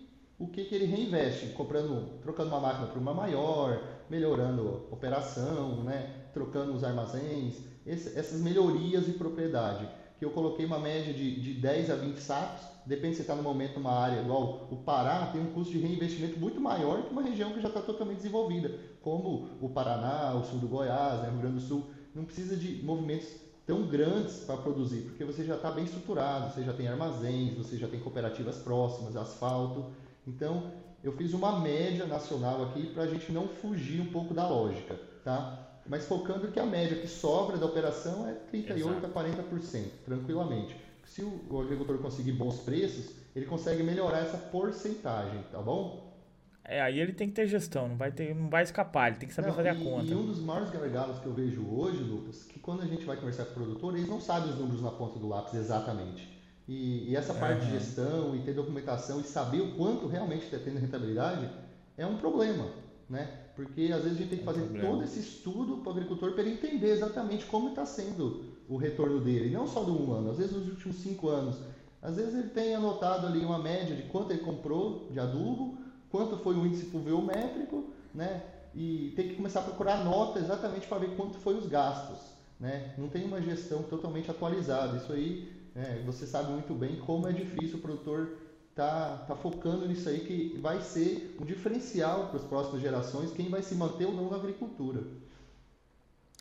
o que, que ele reinveste, comprando, trocando uma máquina por uma maior, melhorando a operação, né, trocando os armazéns, esse, essas melhorias de propriedade, que eu coloquei uma média de, de 10 a 20 sacos, depende se está no momento numa área igual o Pará, tem um custo de reinvestimento muito maior que uma região que já está totalmente desenvolvida, como o Paraná, o sul do Goiás, né, o Rio Grande do Sul. Não precisa de movimentos tão grandes para produzir, porque você já está bem estruturado, você já tem armazéns, você já tem cooperativas próximas, asfalto. Então, eu fiz uma média nacional aqui para a gente não fugir um pouco da lógica, tá? Mas focando que a média que sobra da operação é 38 Exato. a 40%, tranquilamente se o, agricultor conseguir bons preços, ele consegue melhorar essa porcentagem, tá bom? É, aí ele tem que ter gestão, não vai, ter, não vai escapar, ele tem que saber não, fazer e, a conta. E um dos maiores gargalos que eu vejo hoje, Lucas, que quando a gente vai conversar com o produtor, eles não sabem os números na ponta do lápis exatamente. E, e essa parte uhum. de gestão e ter documentação e saber o quanto realmente está tendo rentabilidade é um problema, né? Porque às vezes a gente tem que fazer é um todo esse estudo para o agricultor para ele entender exatamente como está sendo o retorno dele, não só do um ano, às vezes nos últimos cinco anos. Às vezes ele tem anotado ali uma média de quanto ele comprou de adubo, quanto foi o índice pluviométrico, né? E tem que começar a procurar nota exatamente para ver quanto foi os gastos, né? Não tem uma gestão totalmente atualizada. Isso aí, é, você sabe muito bem como é difícil o produtor tá, tá focando nisso aí que vai ser um diferencial para as próximas gerações quem vai se manter ou não na agricultura.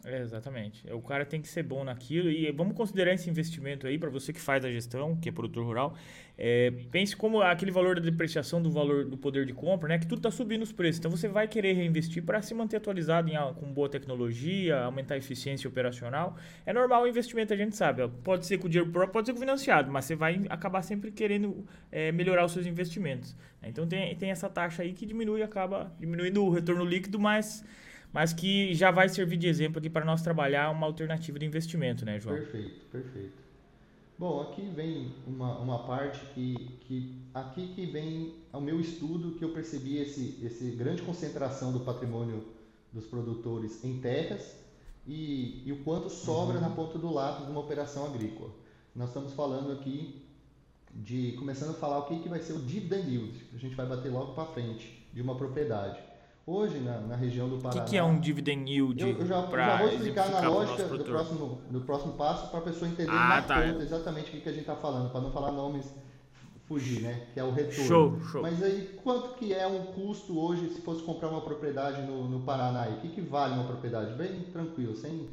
É, exatamente. O cara tem que ser bom naquilo e vamos considerar esse investimento aí para você que faz a gestão, que é produtor rural. É, pense como aquele valor da depreciação do valor do poder de compra, né? Que tudo está subindo os preços. Então você vai querer reinvestir para se manter atualizado em, com boa tecnologia, aumentar a eficiência operacional. É normal o investimento, a gente sabe. Pode ser com dinheiro próprio, pode ser com financiado, mas você vai acabar sempre querendo é, melhorar os seus investimentos. Né? Então tem, tem essa taxa aí que diminui, acaba diminuindo o retorno líquido, mas mas que já vai servir de exemplo aqui para nós trabalhar uma alternativa de investimento, né, João? Perfeito, perfeito. Bom, aqui vem uma, uma parte que, que aqui que vem o meu estudo que eu percebi esse, esse grande concentração do patrimônio dos produtores em terras e, e o quanto sobra uhum. na ponta do lápis de uma operação agrícola. Nós estamos falando aqui de começando a falar o que, que vai ser o dividend yield, que a gente vai bater logo para frente de uma propriedade. Hoje, na, na região do Paraná... O que, que, é um dividend yield? Eu, eu já, já, vou explicar na lógica do próximo, do próximo passo para a pessoa entender ah, tá. ponta exatamente o que, que a gente está falando, para não falar nomes fugir, né? Que é o retorno. Show, show. Mas aí, quanto que é um custo hoje se fosse comprar uma propriedade no, no Paraná? O que, que vale uma propriedade? Bem tranquilo, sem,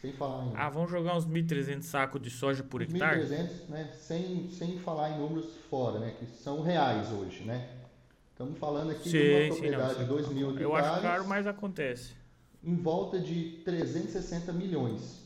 Sem falar em. Ah, vamos jogar uns 1.300 sacos de soja por hectare? 1.300, né? Sem, sem falar em números fora, né? Que são reais hoje, né? Estamos falando aqui sim, de uma propriedade não, de 2 mil hectares. Eu acho caro, mas acontece. Em volta de 360 milhões.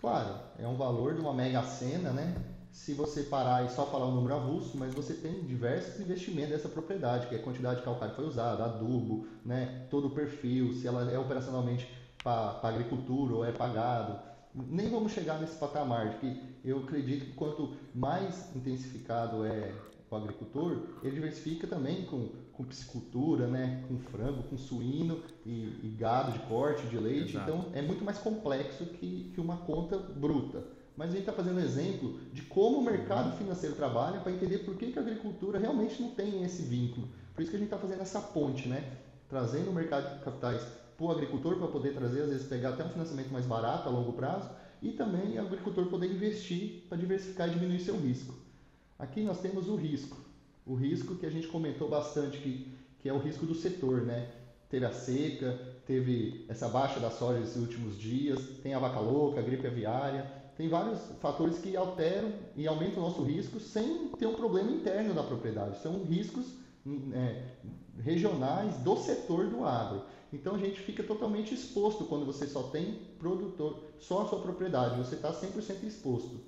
Claro, é um valor de uma mega cena, né? Se você parar e só falar um número avulso, mas você tem diversos investimentos dessa propriedade, que é a quantidade de calcário que foi usada, adubo, né? todo o perfil, se ela é operacionalmente para agricultura ou é pagado. Nem vamos chegar nesse patamar, de que eu acredito que quanto mais intensificado é o agricultor, ele diversifica também com, com piscicultura, né? com frango, com suíno e, e gado de corte, de leite. Exato. Então é muito mais complexo que, que uma conta bruta. Mas a gente está fazendo um exemplo de como o mercado financeiro trabalha para entender por que, que a agricultura realmente não tem esse vínculo. Por isso que a gente está fazendo essa ponte, né? trazendo o mercado de capitais para o agricultor para poder trazer, às vezes, pegar até um financiamento mais barato a longo prazo e também o agricultor poder investir para diversificar e diminuir seu risco. Aqui nós temos o risco. O risco que a gente comentou bastante, que, que é o risco do setor, né? Teve a seca, teve essa baixa da soja nesses últimos dias, tem a vaca louca, a gripe aviária, tem vários fatores que alteram e aumentam o nosso risco sem ter um problema interno da propriedade. São riscos é, regionais do setor do agro. Então a gente fica totalmente exposto quando você só tem produtor, só a sua propriedade, você está 100% exposto.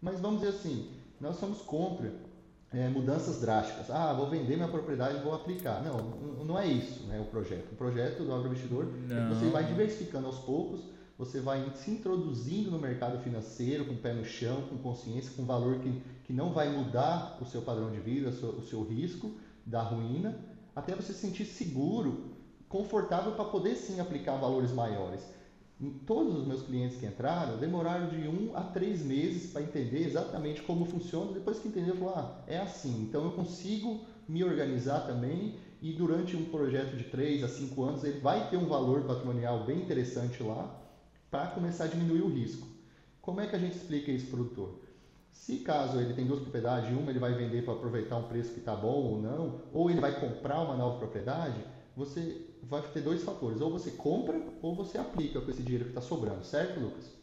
Mas vamos dizer assim, nós somos contra é, mudanças drásticas. Ah, vou vender minha propriedade e vou aplicar. Não, não é isso né, o projeto. O projeto do agroinvestidor é que você vai diversificando aos poucos, você vai se introduzindo no mercado financeiro com o pé no chão, com consciência, com valor que, que não vai mudar o seu padrão de vida, o seu, o seu risco da ruína, até você se sentir seguro confortável para poder sim aplicar valores maiores. Todos os meus clientes que entraram demoraram de um a três meses para entender exatamente como funciona. Depois que entenderam, falaram: ah, é assim. Então eu consigo me organizar também e durante um projeto de três a cinco anos ele vai ter um valor patrimonial bem interessante lá para começar a diminuir o risco. Como é que a gente explica isso para o produtor? Se caso ele tem duas propriedades, uma ele vai vender para aproveitar um preço que está bom ou não, ou ele vai comprar uma nova propriedade, você vai ter dois fatores. Ou você compra ou você aplica com esse dinheiro que está sobrando, certo, Lucas?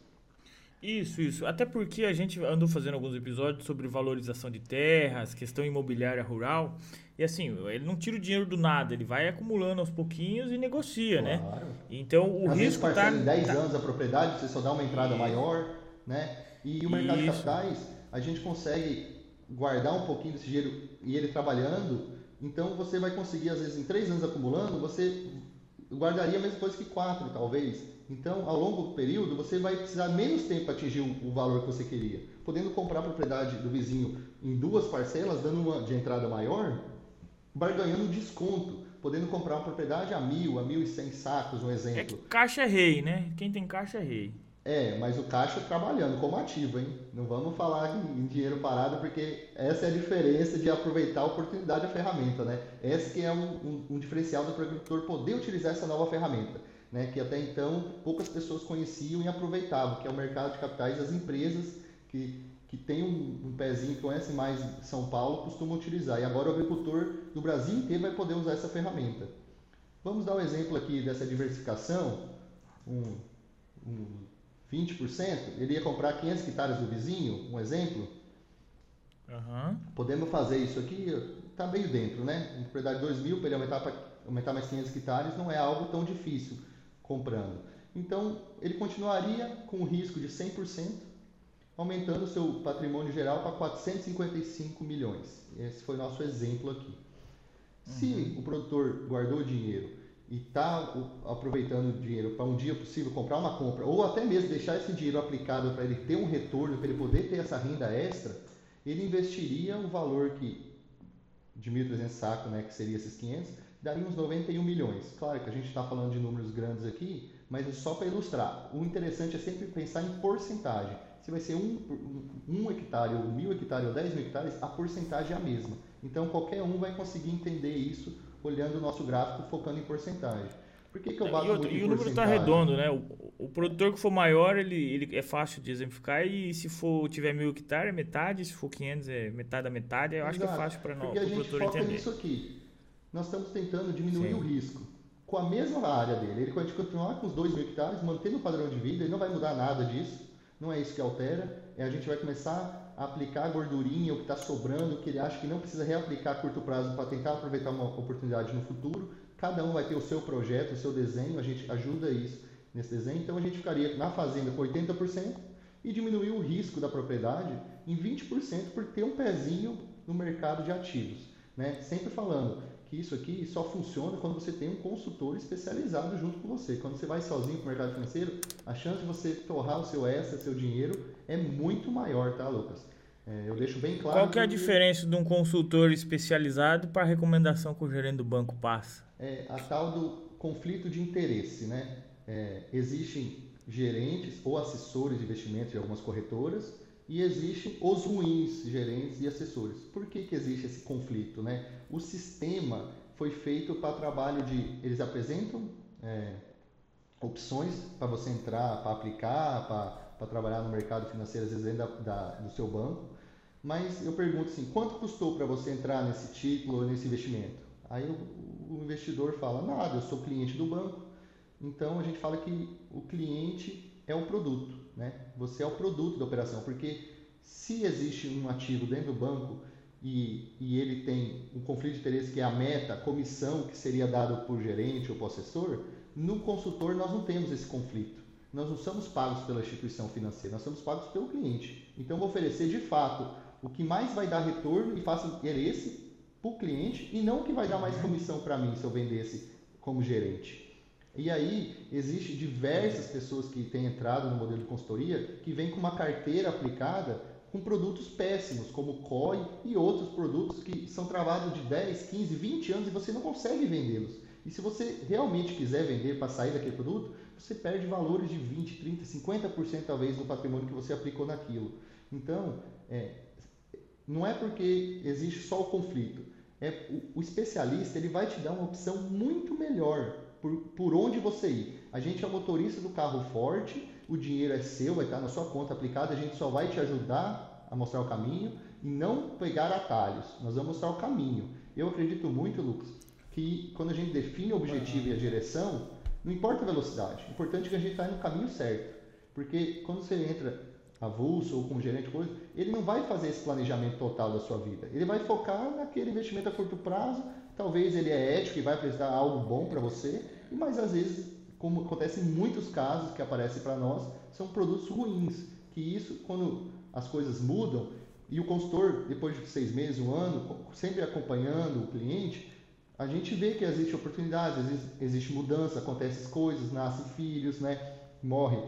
Isso, isso. Até porque a gente andou fazendo alguns episódios sobre valorização de terras, questão imobiliária rural. E assim, ele não tira o dinheiro do nada, ele vai acumulando aos pouquinhos e negocia, né? claro. né? Então o Às risco está. em 10 tá... anos a propriedade, você só dá uma entrada maior, né? E o mercado isso. de capitais, a gente consegue guardar um pouquinho desse dinheiro e ele trabalhando então você vai conseguir, às vezes, em três anos acumulando, você guardaria a mesma coisa que quatro, talvez. Então, ao longo do período, você vai precisar menos tempo para atingir o, valor que você queria. Podendo comprar a propriedade do vizinho em duas parcelas, dando uma de entrada maior, vai ganhando desconto. Podendo comprar uma propriedade a mil, a mil e cem sacos, um exemplo. É caixa é rei, né? Quem tem caixa é rei. É, mas o caixa trabalhando como ativo, hein? Não vamos falar em dinheiro parado, porque essa é a diferença de aproveitar a oportunidade da ferramenta, né? Esse que é um, um, um diferencial do agricultor poder utilizar essa nova ferramenta, né? Que até então poucas pessoas conheciam e aproveitavam, que é o mercado de capitais das empresas que, que tem um, um pezinho, que conhece mais São Paulo, costumam utilizar. E agora o agricultor do Brasil inteiro vai poder usar essa ferramenta. Vamos dar um exemplo aqui dessa diversificação. Um, 20%, ele ia comprar 500 hectares do vizinho, um exemplo. Uhum. Podemos fazer isso aqui, está meio dentro, né? Uma propriedade de 2 mil, para ele aumentar, para aumentar mais 500 hectares, não é algo tão difícil comprando. Então, ele continuaria com o risco de 100%, aumentando o seu patrimônio geral para 455 milhões. Esse foi o nosso exemplo aqui. Uhum. Se o produtor guardou dinheiro e está aproveitando o dinheiro para um dia possível comprar uma compra, ou até mesmo deixar esse dinheiro aplicado para ele ter um retorno, para ele poder ter essa renda extra, ele investiria um valor que de 1.300 sacos, né, que seria esses 500, daria uns 91 milhões. Claro que a gente está falando de números grandes aqui, mas é só para ilustrar. O interessante é sempre pensar em porcentagem. Se vai ser um, um, hectare, ou mil hectares, ou 10 mil hectares, a porcentagem é a mesma. Então qualquer um vai conseguir entender isso olhando o nosso gráfico focando em porcentagem. Por que, que eu bato e, outro, e o número está redondo, né? O, o, produtor que for maior, ele, ele é fácil de exemplificar e se for tiver mil hectares, é metade, se for 500 é metade da metade, eu Exato. acho que é fácil para nós, Porque a gente foca entender. nisso aqui. Nós estamos tentando diminuir Sim. o risco. com a mesma área dele. Ele pode continuar com os 2 mil hectares, mantendo o padrão de vida, ele não vai mudar nada disso, não é isso que altera, é a gente vai começar aplicar a gordurinha, o que está sobrando, que ele acha que não precisa reaplicar a curto prazo para tentar aproveitar uma oportunidade no futuro. Cada um vai ter o seu projeto, o seu desenho, a gente ajuda isso nesse desenho. Então a gente ficaria na fazenda com 80% e diminuir o risco da propriedade em 20% por ter um pezinho no mercado de ativos. Né? Sempre falando que isso aqui só funciona quando você tem um consultor especializado junto com você. Quando você vai sozinho para o mercado financeiro, a chance de você torrar o seu extra, seu dinheiro, é muito maior, tá, Lucas? É, eu deixo bem claro. Qual que é a diferença de um consultor especializado para a recomendação que o gerente do banco passa? É a tal do conflito de interesse, né? É, existem gerentes ou assessores de investimentos de algumas corretoras e existem os ruins gerentes e assessores. Por que, que existe esse conflito? Né? O sistema foi feito para trabalho de. Eles apresentam é, opções para você entrar, para aplicar, para trabalhar no mercado financeiro, às vezes dentro da, da, do seu banco. Mas eu pergunto assim: quanto custou para você entrar nesse título ou nesse investimento? Aí o, o investidor fala: nada, eu sou cliente do banco. Então a gente fala que o cliente é o produto, né? Você é o produto da operação, porque se existe um ativo dentro do banco e, e ele tem um conflito de interesse que é a meta, a comissão que seria dada por gerente ou possessor, no consultor nós não temos esse conflito. Nós não somos pagos pela instituição financeira, nós somos pagos pelo cliente. Então, vou oferecer de fato o que mais vai dar retorno e faça interesse para o cliente e não o que vai dar mais comissão para mim se eu vendesse como gerente. E aí, existe diversas pessoas que têm entrado no modelo de consultoria que vêm com uma carteira aplicada com produtos péssimos, como COI e outros produtos que são travados de 10, 15, 20 anos e você não consegue vendê-los. E se você realmente quiser vender para sair daquele produto, você perde valores de 20, 30, 50% talvez do patrimônio que você aplicou naquilo. Então, é, não é porque existe só o conflito. É, o, o especialista ele vai te dar uma opção muito melhor por, por onde você ir. A gente é motorista do carro forte, o dinheiro é seu, vai estar na sua conta aplicada, a gente só vai te ajudar a mostrar o caminho e não pegar atalhos. Nós vamos mostrar o caminho. Eu acredito muito, Lucas, que quando a gente define o objetivo e a direção, não importa a velocidade, o importante é que a gente está no caminho certo. Porque quando você entra avulso ou com gerente coisa, ele não vai fazer esse planejamento total da sua vida. Ele vai focar naquele investimento a curto prazo. Talvez ele é ético e vai apresentar algo bom para você, mas às vezes, como acontece em muitos casos que aparecem para nós, são produtos ruins. Que isso, quando as coisas mudam e o consultor, depois de seis meses, um ano, sempre acompanhando o cliente, a gente vê que existe oportunidades, existe, mudança, acontecem coisas, nascem filhos, né? morre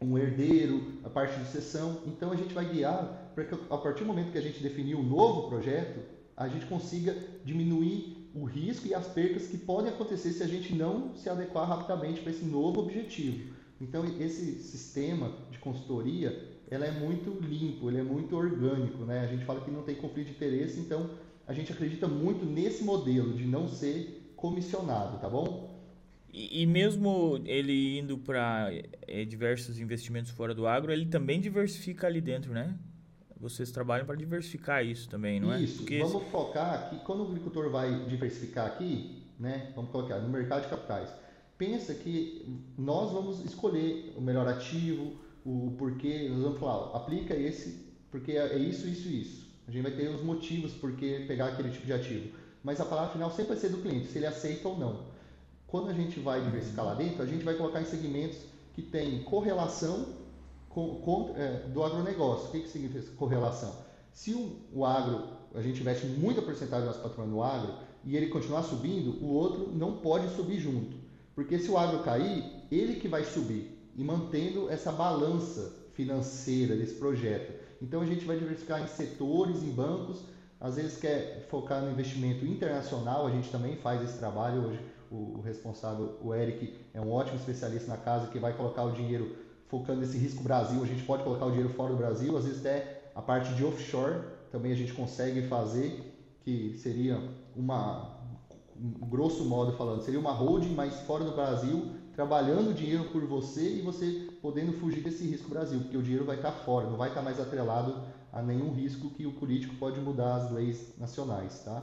um herdeiro, a parte de sucessão. Então a gente vai guiar para que a partir do momento que a gente definir um novo projeto, a gente consiga diminuir o risco e as percas que podem acontecer se a gente não se adequar rapidamente para esse novo objetivo. Então esse sistema de consultoria, ela é muito limpo, ele é muito orgânico, né? A gente fala que não tem conflito de interesse, então a gente acredita muito nesse modelo de não ser comissionado, tá bom? E, e mesmo ele indo para é, diversos investimentos fora do agro, ele também diversifica ali dentro, né? Vocês trabalham para diversificar isso também, não é? Isso. Porque vamos esse... focar aqui, quando o agricultor vai diversificar aqui, né? Vamos colocar no mercado de capitais. Pensa que nós vamos escolher o melhor ativo, o porquê, nós vamos falar, aplica esse, porque é isso, isso, isso. A gente vai ter os motivos por que pegar aquele tipo de ativo. Mas a palavra final sempre vai ser do cliente, se ele aceita ou não. Quando a gente vai diversificar lá dentro, a gente vai colocar em segmentos que tem correlação com, é, do agronegócio. O que, que significa essa correlação? Se o, o agro, a gente investe muita porcentagem do nosso patrimônio no agro e ele continuar subindo, o outro não pode subir junto. Porque se o agro cair, ele que vai subir e mantendo essa balança financeira desse projeto. Então a gente vai diversificar em setores, em bancos, às vezes quer focar no investimento internacional, a gente também faz esse trabalho hoje o, responsável, o Eric, é um ótimo especialista na casa que vai colocar o dinheiro focando nesse risco Brasil. A gente pode colocar o dinheiro fora do Brasil, às vezes até a parte de offshore também a gente consegue fazer, que seria uma, grosso modo falando, seria uma holding, mas fora do Brasil, trabalhando o dinheiro por você e você podendo fugir desse risco Brasil, porque o dinheiro vai estar fora, não vai estar mais atrelado a nenhum risco que o político pode mudar as leis nacionais, tá?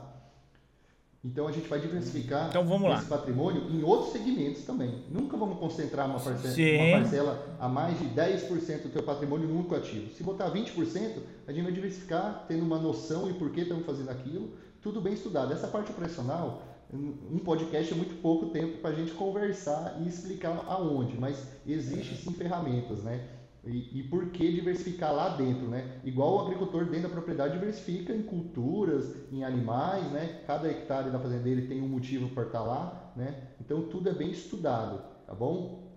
Então a gente vai diversificar então, esse patrimônio em outros segmentos também. Nunca vamos concentrar uma parcela, uma parcela a mais de 10% do teu patrimônio no único ativo. Se botar 20%, a gente vai diversificar, tendo uma noção e por que estamos fazendo aquilo, tudo bem estudado. Essa parte operacional, um podcast é muito pouco tempo para a gente conversar e explicar aonde, mas existe sim ferramentas, né? E, e, por que diversificar lá dentro, né? Igual o agricultor dentro da propriedade diversifica em culturas, em animais, né? Cada hectare da fazenda dele tem um motivo para estar lá, né? Então tudo é bem estudado, tá bom?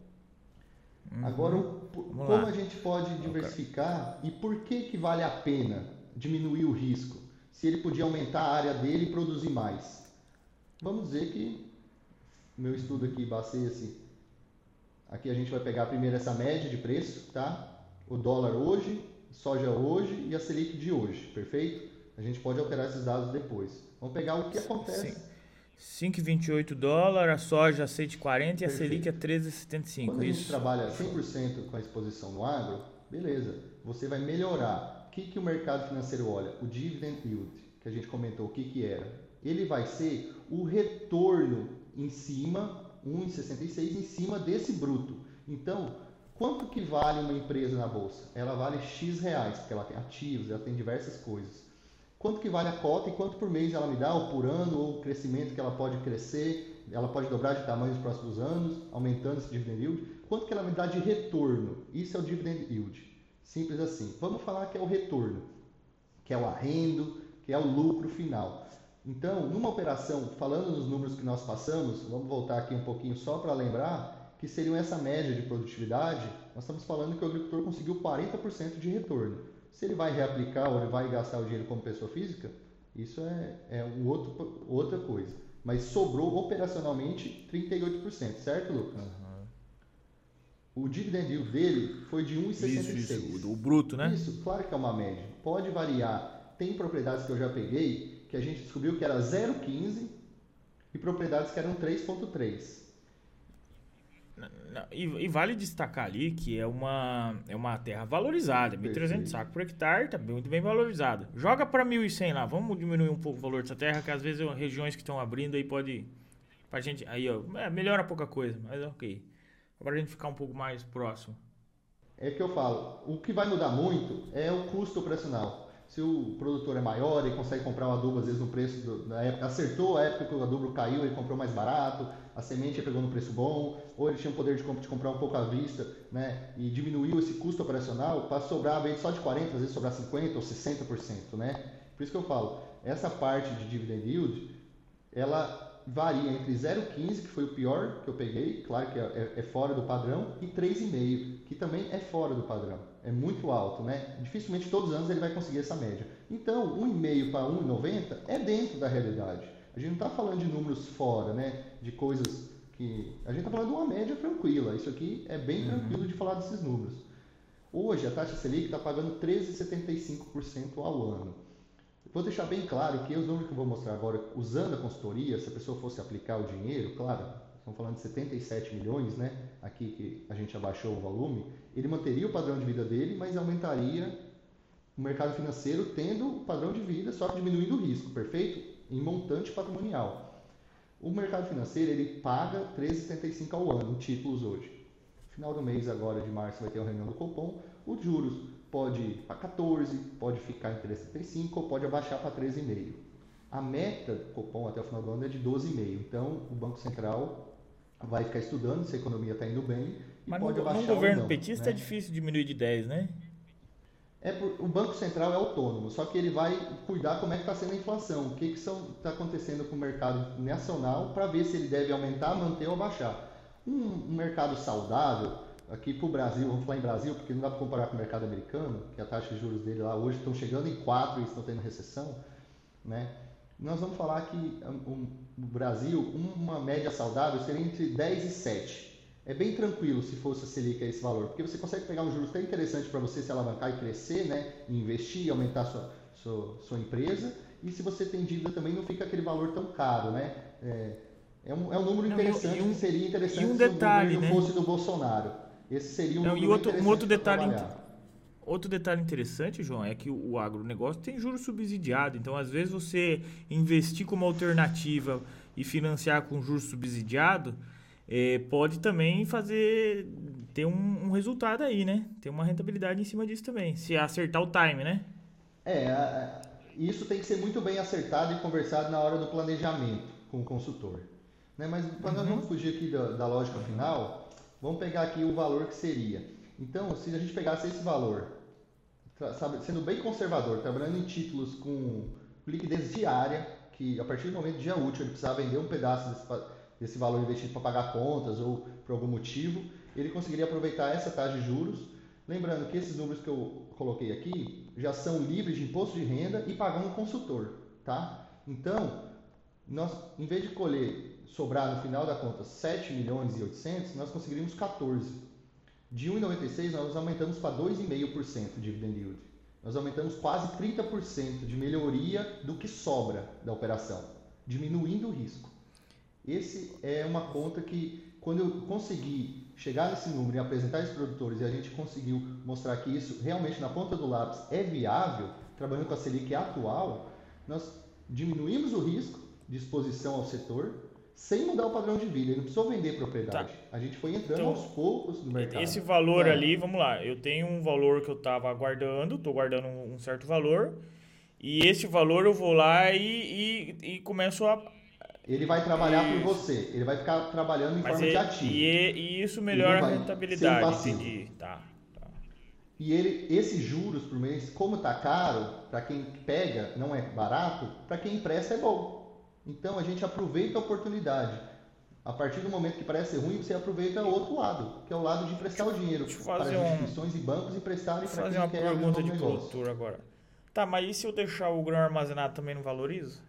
Uhum. Agora, como lá. a gente pode diversificar e por que que vale a pena diminuir o risco? Se ele podia aumentar a área dele e produzir mais. Vamos dizer que meu estudo aqui baseia-se Aqui a gente vai pegar primeiro essa média de preço, tá? O dólar hoje, soja hoje e a Selic de hoje, perfeito? A gente pode alterar esses dados depois. Vamos pegar o que acontece. 5,28 dólares, a soja 6,40 e a Selic é 13,75. Quando a gente trabalha 100% com a exposição no agro, beleza, você vai melhorar. O que, que o mercado financeiro olha? O dividend yield, que a gente comentou, o que, que era? Ele vai ser o retorno em cima 1,66 em cima desse bruto. Então, quanto que vale uma empresa na bolsa? Ela vale X reais, porque ela tem ativos, ela tem diversas coisas. Quanto que vale a cota e quanto por mês ela me dá, ou por ano, ou o crescimento que ela pode crescer, ela pode dobrar de tamanho nos próximos anos, aumentando esse dividend yield. Quanto que ela me dá de retorno? Isso é o dividend yield. Simples assim. Vamos falar que é o retorno, que é o arrendo, que é o lucro final. Então, numa operação, falando nos números que nós passamos, vamos voltar aqui um pouquinho só para lembrar que seriam essa média de produtividade, nós estamos falando que o agricultor conseguiu 40% de retorno. Se ele vai reaplicar ou ele vai gastar o dinheiro como pessoa física, isso é, é um outro, outra coisa. Mas sobrou operacionalmente 38%, certo, Lucas? Uhum. O dividend yield dele foi de 1,66. Isso, isso, o bruto, né? Isso, claro que é uma média. Pode variar. Tem propriedades que eu já peguei que a gente descobriu que era 0,15 e propriedades que eram 3,3. E, e, vale destacar ali que é uma, é uma terra valorizada, 1.300 sacos por hectare, está muito bem valorizada. Joga para 1.100 lá, vamos diminuir um pouco o valor dessa terra, que às vezes regiões que estão abrindo aí pode. Pra gente. Aí, ó, é, melhora pouca coisa, mas ok. Para a gente ficar um pouco mais próximo. É que eu falo, o que vai mudar muito é o custo operacional se o produtor é maior, ele consegue comprar o adubo às vezes no preço do, da época, acertou a época que o adubo caiu, ele comprou mais barato, a semente pegou no preço bom, ou ele tinha o poder de, de comprar um pouco à vista, né, e diminuiu esse custo operacional para sobrar vez só de 40, às vezes sobrar 50 ou 60%, né? Por isso que eu falo, essa parte de dividend yield, ela varia entre 0,15, que foi o pior que eu peguei, claro que é, é fora do padrão, e 3,5, que também é fora do padrão. É muito alto, né? Dificilmente todos os anos ele vai conseguir essa média. Então, 1,5 para 1,90 é dentro da realidade. A gente não está falando de números fora, né? De coisas que. A gente está falando de uma média tranquila. Isso aqui é bem uhum. tranquilo de falar desses números. Hoje, a taxa Selic está pagando 13,75% ao ano. Vou deixar bem claro que os números que eu vou mostrar agora, usando a consultoria, se a pessoa fosse aplicar o dinheiro, claro, estamos falando de 77 milhões, né? Aqui que a gente abaixou o volume, ele manteria o padrão de vida dele, mas aumentaria o mercado financeiro tendo o padrão de vida, só que diminuindo o risco, perfeito? Em montante patrimonial. O mercado financeiro ele paga 13,75 ao ano, títulos hoje. Final do mês agora de março vai ter uma reunião do Copom, os juros pode ir para 14, pode ficar em 3,75 ou pode abaixar para 13,5. A meta do Copom até o final do ano é de 12,5. Então, o Banco Central vai ficar estudando se a economia está indo bem Mas pode no, no governo não, petista né? é difícil diminuir de 10, né? É por, o Banco Central é autônomo, só que ele vai cuidar como é que está sendo a inflação, o que está acontecendo com o mercado nacional para ver se ele deve aumentar, manter ou abaixar. Um, um mercado saudável, aqui para o Brasil, vamos falar em Brasil, porque não dá para comparar com o mercado americano, que a taxa de juros dele lá hoje estão chegando em 4 e estão tendo recessão, né? Nós vamos falar que um, o Brasil, uma média saudável seria entre 10 e 7. É bem tranquilo se fosse a Selic esse valor, porque você consegue pegar um juros tão interessante para você se alavancar e crescer, né? E investir, aumentar sua, sua, sua empresa. E se você tem dívida também, não fica aquele valor tão caro, né? É, é um, é um número interessante não, um, que seria interessante um detalhe, se o governo né? fosse do Bolsonaro. Esse seria um Não, e outro, um outro detalhe, outro detalhe interessante, João, é que o agronegócio tem juros subsidiado. Então, às vezes, você investir como alternativa e financiar com juros subsidiado é, pode também fazer ter um, um, resultado aí, né? Ter uma rentabilidade em cima disso também, se acertar o time, né? É, isso tem que ser muito bem acertado e conversado na hora do planejamento com o consultor. Né? Mas para uhum. nós não fugir aqui da, da lógica final, vamos pegar aqui o valor que seria. Então, se a gente pegasse esse valor, sabe, sendo bem conservador, trabalhando em títulos com liquidez diária, que a partir do momento do dia útil ele precisava vender um pedaço desse, desse valor investido para pagar contas ou por algum motivo, ele conseguiria aproveitar essa taxa de juros. Lembrando que esses números que eu coloquei aqui já são livres de imposto de renda e pagando um consultor, tá? Então, nós, em vez de colher, sobrar no final da conta 7 milhões e 800, nós conseguiríamos 14. De 1,96 nós aumentamos para 2,5% de dividend yield. Nós aumentamos quase 30% de melhoria do que sobra da operação, diminuindo o risco. Esse é uma conta que, quando eu consegui chegar nesse número e apresentar esses produtores e a gente conseguiu mostrar que isso realmente na ponta do lápis é viável, trabalhando com a Selic atual, nós diminuímos o risco de exposição ao setor sem mudar o padrão de vida. Ele não precisou vender propriedade. Tá. A gente foi entrando então, aos poucos no mercado. Esse valor tá. ali, vamos lá, eu tenho um valor que eu estava guardando, estou guardando um certo valor, e esse valor eu vou lá e, e, e começo a, ele vai trabalhar isso. por você. Ele vai ficar trabalhando em Mas forma ele, de ativo. E, e isso melhora a rentabilidade. Entendi. Tá, tá. E ele, esses juros por mês, como está caro, para quem pega não é barato, para quem empresta é bom. Então a gente aproveita a oportunidade. A partir do momento que parece ser ruim, você aproveita o outro lado, que é o lado de emprestar o dinheiro para as instituições um... e bancos emprestarem para quem quer fazer uma pergunta de cultura agora. Tá, mas e se eu deixar o grão armazenado também não valoriza?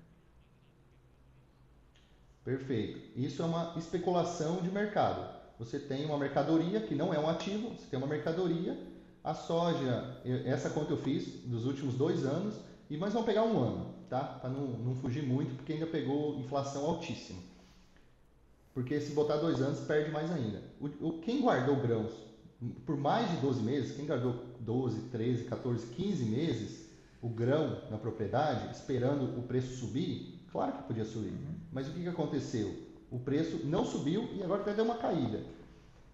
Perfeito. Isso é uma especulação de mercado. Você tem uma mercadoria que não é um ativo, você tem uma mercadoria. A soja, essa conta eu fiz dos últimos dois anos, e mas vamos pegar um ano, tá? Para não, não fugir muito, porque ainda pegou inflação altíssima. Porque se botar dois anos, perde mais ainda. O, o, quem guardou grãos por mais de 12 meses, quem guardou 12, 13, 14, 15 meses, o grão na propriedade, esperando o preço subir, Claro que podia subir. Uhum. Mas o que, que aconteceu? O preço não subiu e agora até deu uma caída.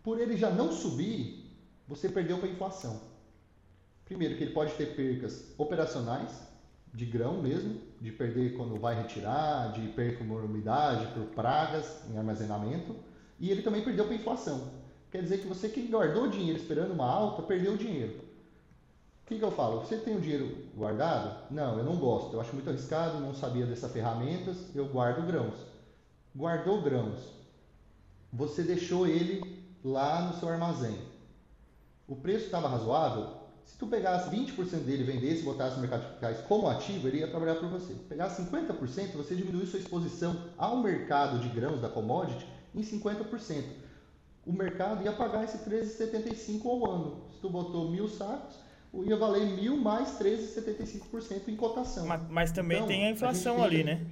Por ele já não subir, você perdeu para a inflação. Primeiro, que ele pode ter percas operacionais, de grão mesmo, de perder quando vai retirar, de perca por umidade, por pragas em armazenamento. E ele também perdeu para inflação. Quer dizer que você que guardou dinheiro esperando uma alta, perdeu o dinheiro. O que, que eu falo? Você tem o dinheiro guardado? Não, eu não gosto. Eu acho muito arriscado, não sabia dessas ferramentas. Eu guardo grãos. Guardou grãos. Você deixou ele lá no seu armazém. O preço estava razoável? Se tu pegasse 20% dele, vendesse e botasse no mercado de capitais como ativo, ele ia trabalhar por você. Pegasse 50%, você diminui sua exposição ao mercado de grãos da commodity em 50%. O mercado ia pagar esse 13,75 ao ano. Se tu botou mil sacos, ia valer mil mais 13,75% em cotação. Mas, mas também então, tem a inflação a ali, né?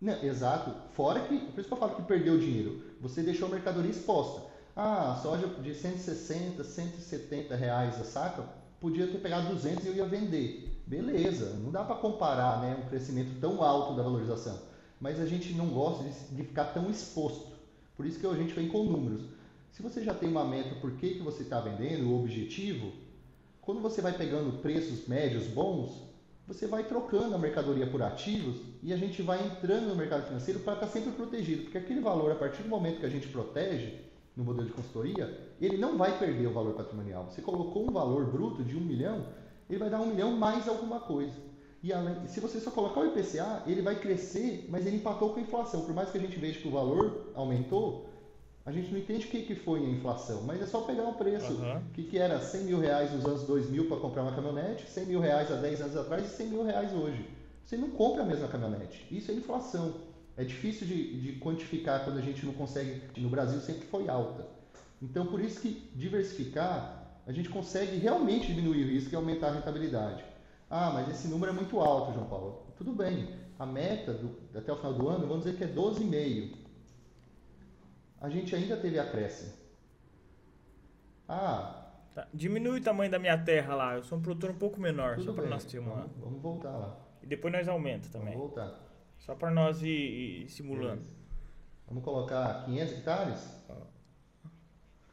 Não, exato. Fora que, por isso que eu falo que perdeu dinheiro. Você deixou a mercadoria exposta. Ah, soja de 160, 170 reais a saca, podia ter pegado 200 e eu ia vender. Beleza, não dá para comparar né, um crescimento tão alto da valorização. Mas a gente não gosta de, de ficar tão exposto. Por isso que a gente vem com números. Se você já tem uma meta por que, que você está vendendo, o objetivo, quando você vai pegando preços médios bons, você vai trocando a mercadoria por ativos e a gente vai entrando no mercado financeiro para estar tá sempre protegido, porque aquele valor, a partir do momento que a gente protege no modelo de consultoria, ele não vai perder o valor patrimonial. Você colocou um valor bruto de um milhão, ele vai dar um milhão mais alguma coisa. E além, se você só colocar o IPCA, ele vai crescer, mas ele empatou com a inflação. Por mais que a gente veja que o valor aumentou, a gente não entende o que, que foi a inflação, mas é só pegar o preço. O uhum. que, que era 100 mil reais nos anos 2000 para comprar uma caminhonete, 100 mil reais há 10 anos atrás e 100 mil reais hoje. Você não compra a mesma caminhonete. Isso é inflação. É difícil de, de quantificar quando a gente não consegue. No Brasil sempre foi alta. Então, por isso que diversificar, a gente consegue realmente diminuir o risco e aumentar a rentabilidade. Ah, mas esse número é muito alto, João Paulo. Tudo bem. A meta do, até o final do ano, vamos dizer que é 12,5 a gente ainda teve acréscimo. Ah, Tá. Diminui o tamanho da minha terra lá. Eu sou um produtor um pouco menor, Tudo só para nós termos uma. Vamos, vamos voltar lá. E depois nós aumenta também. Vamos voltar. Só para nós ir, ir simulando. Beleza. Vamos colocar 500 hectares?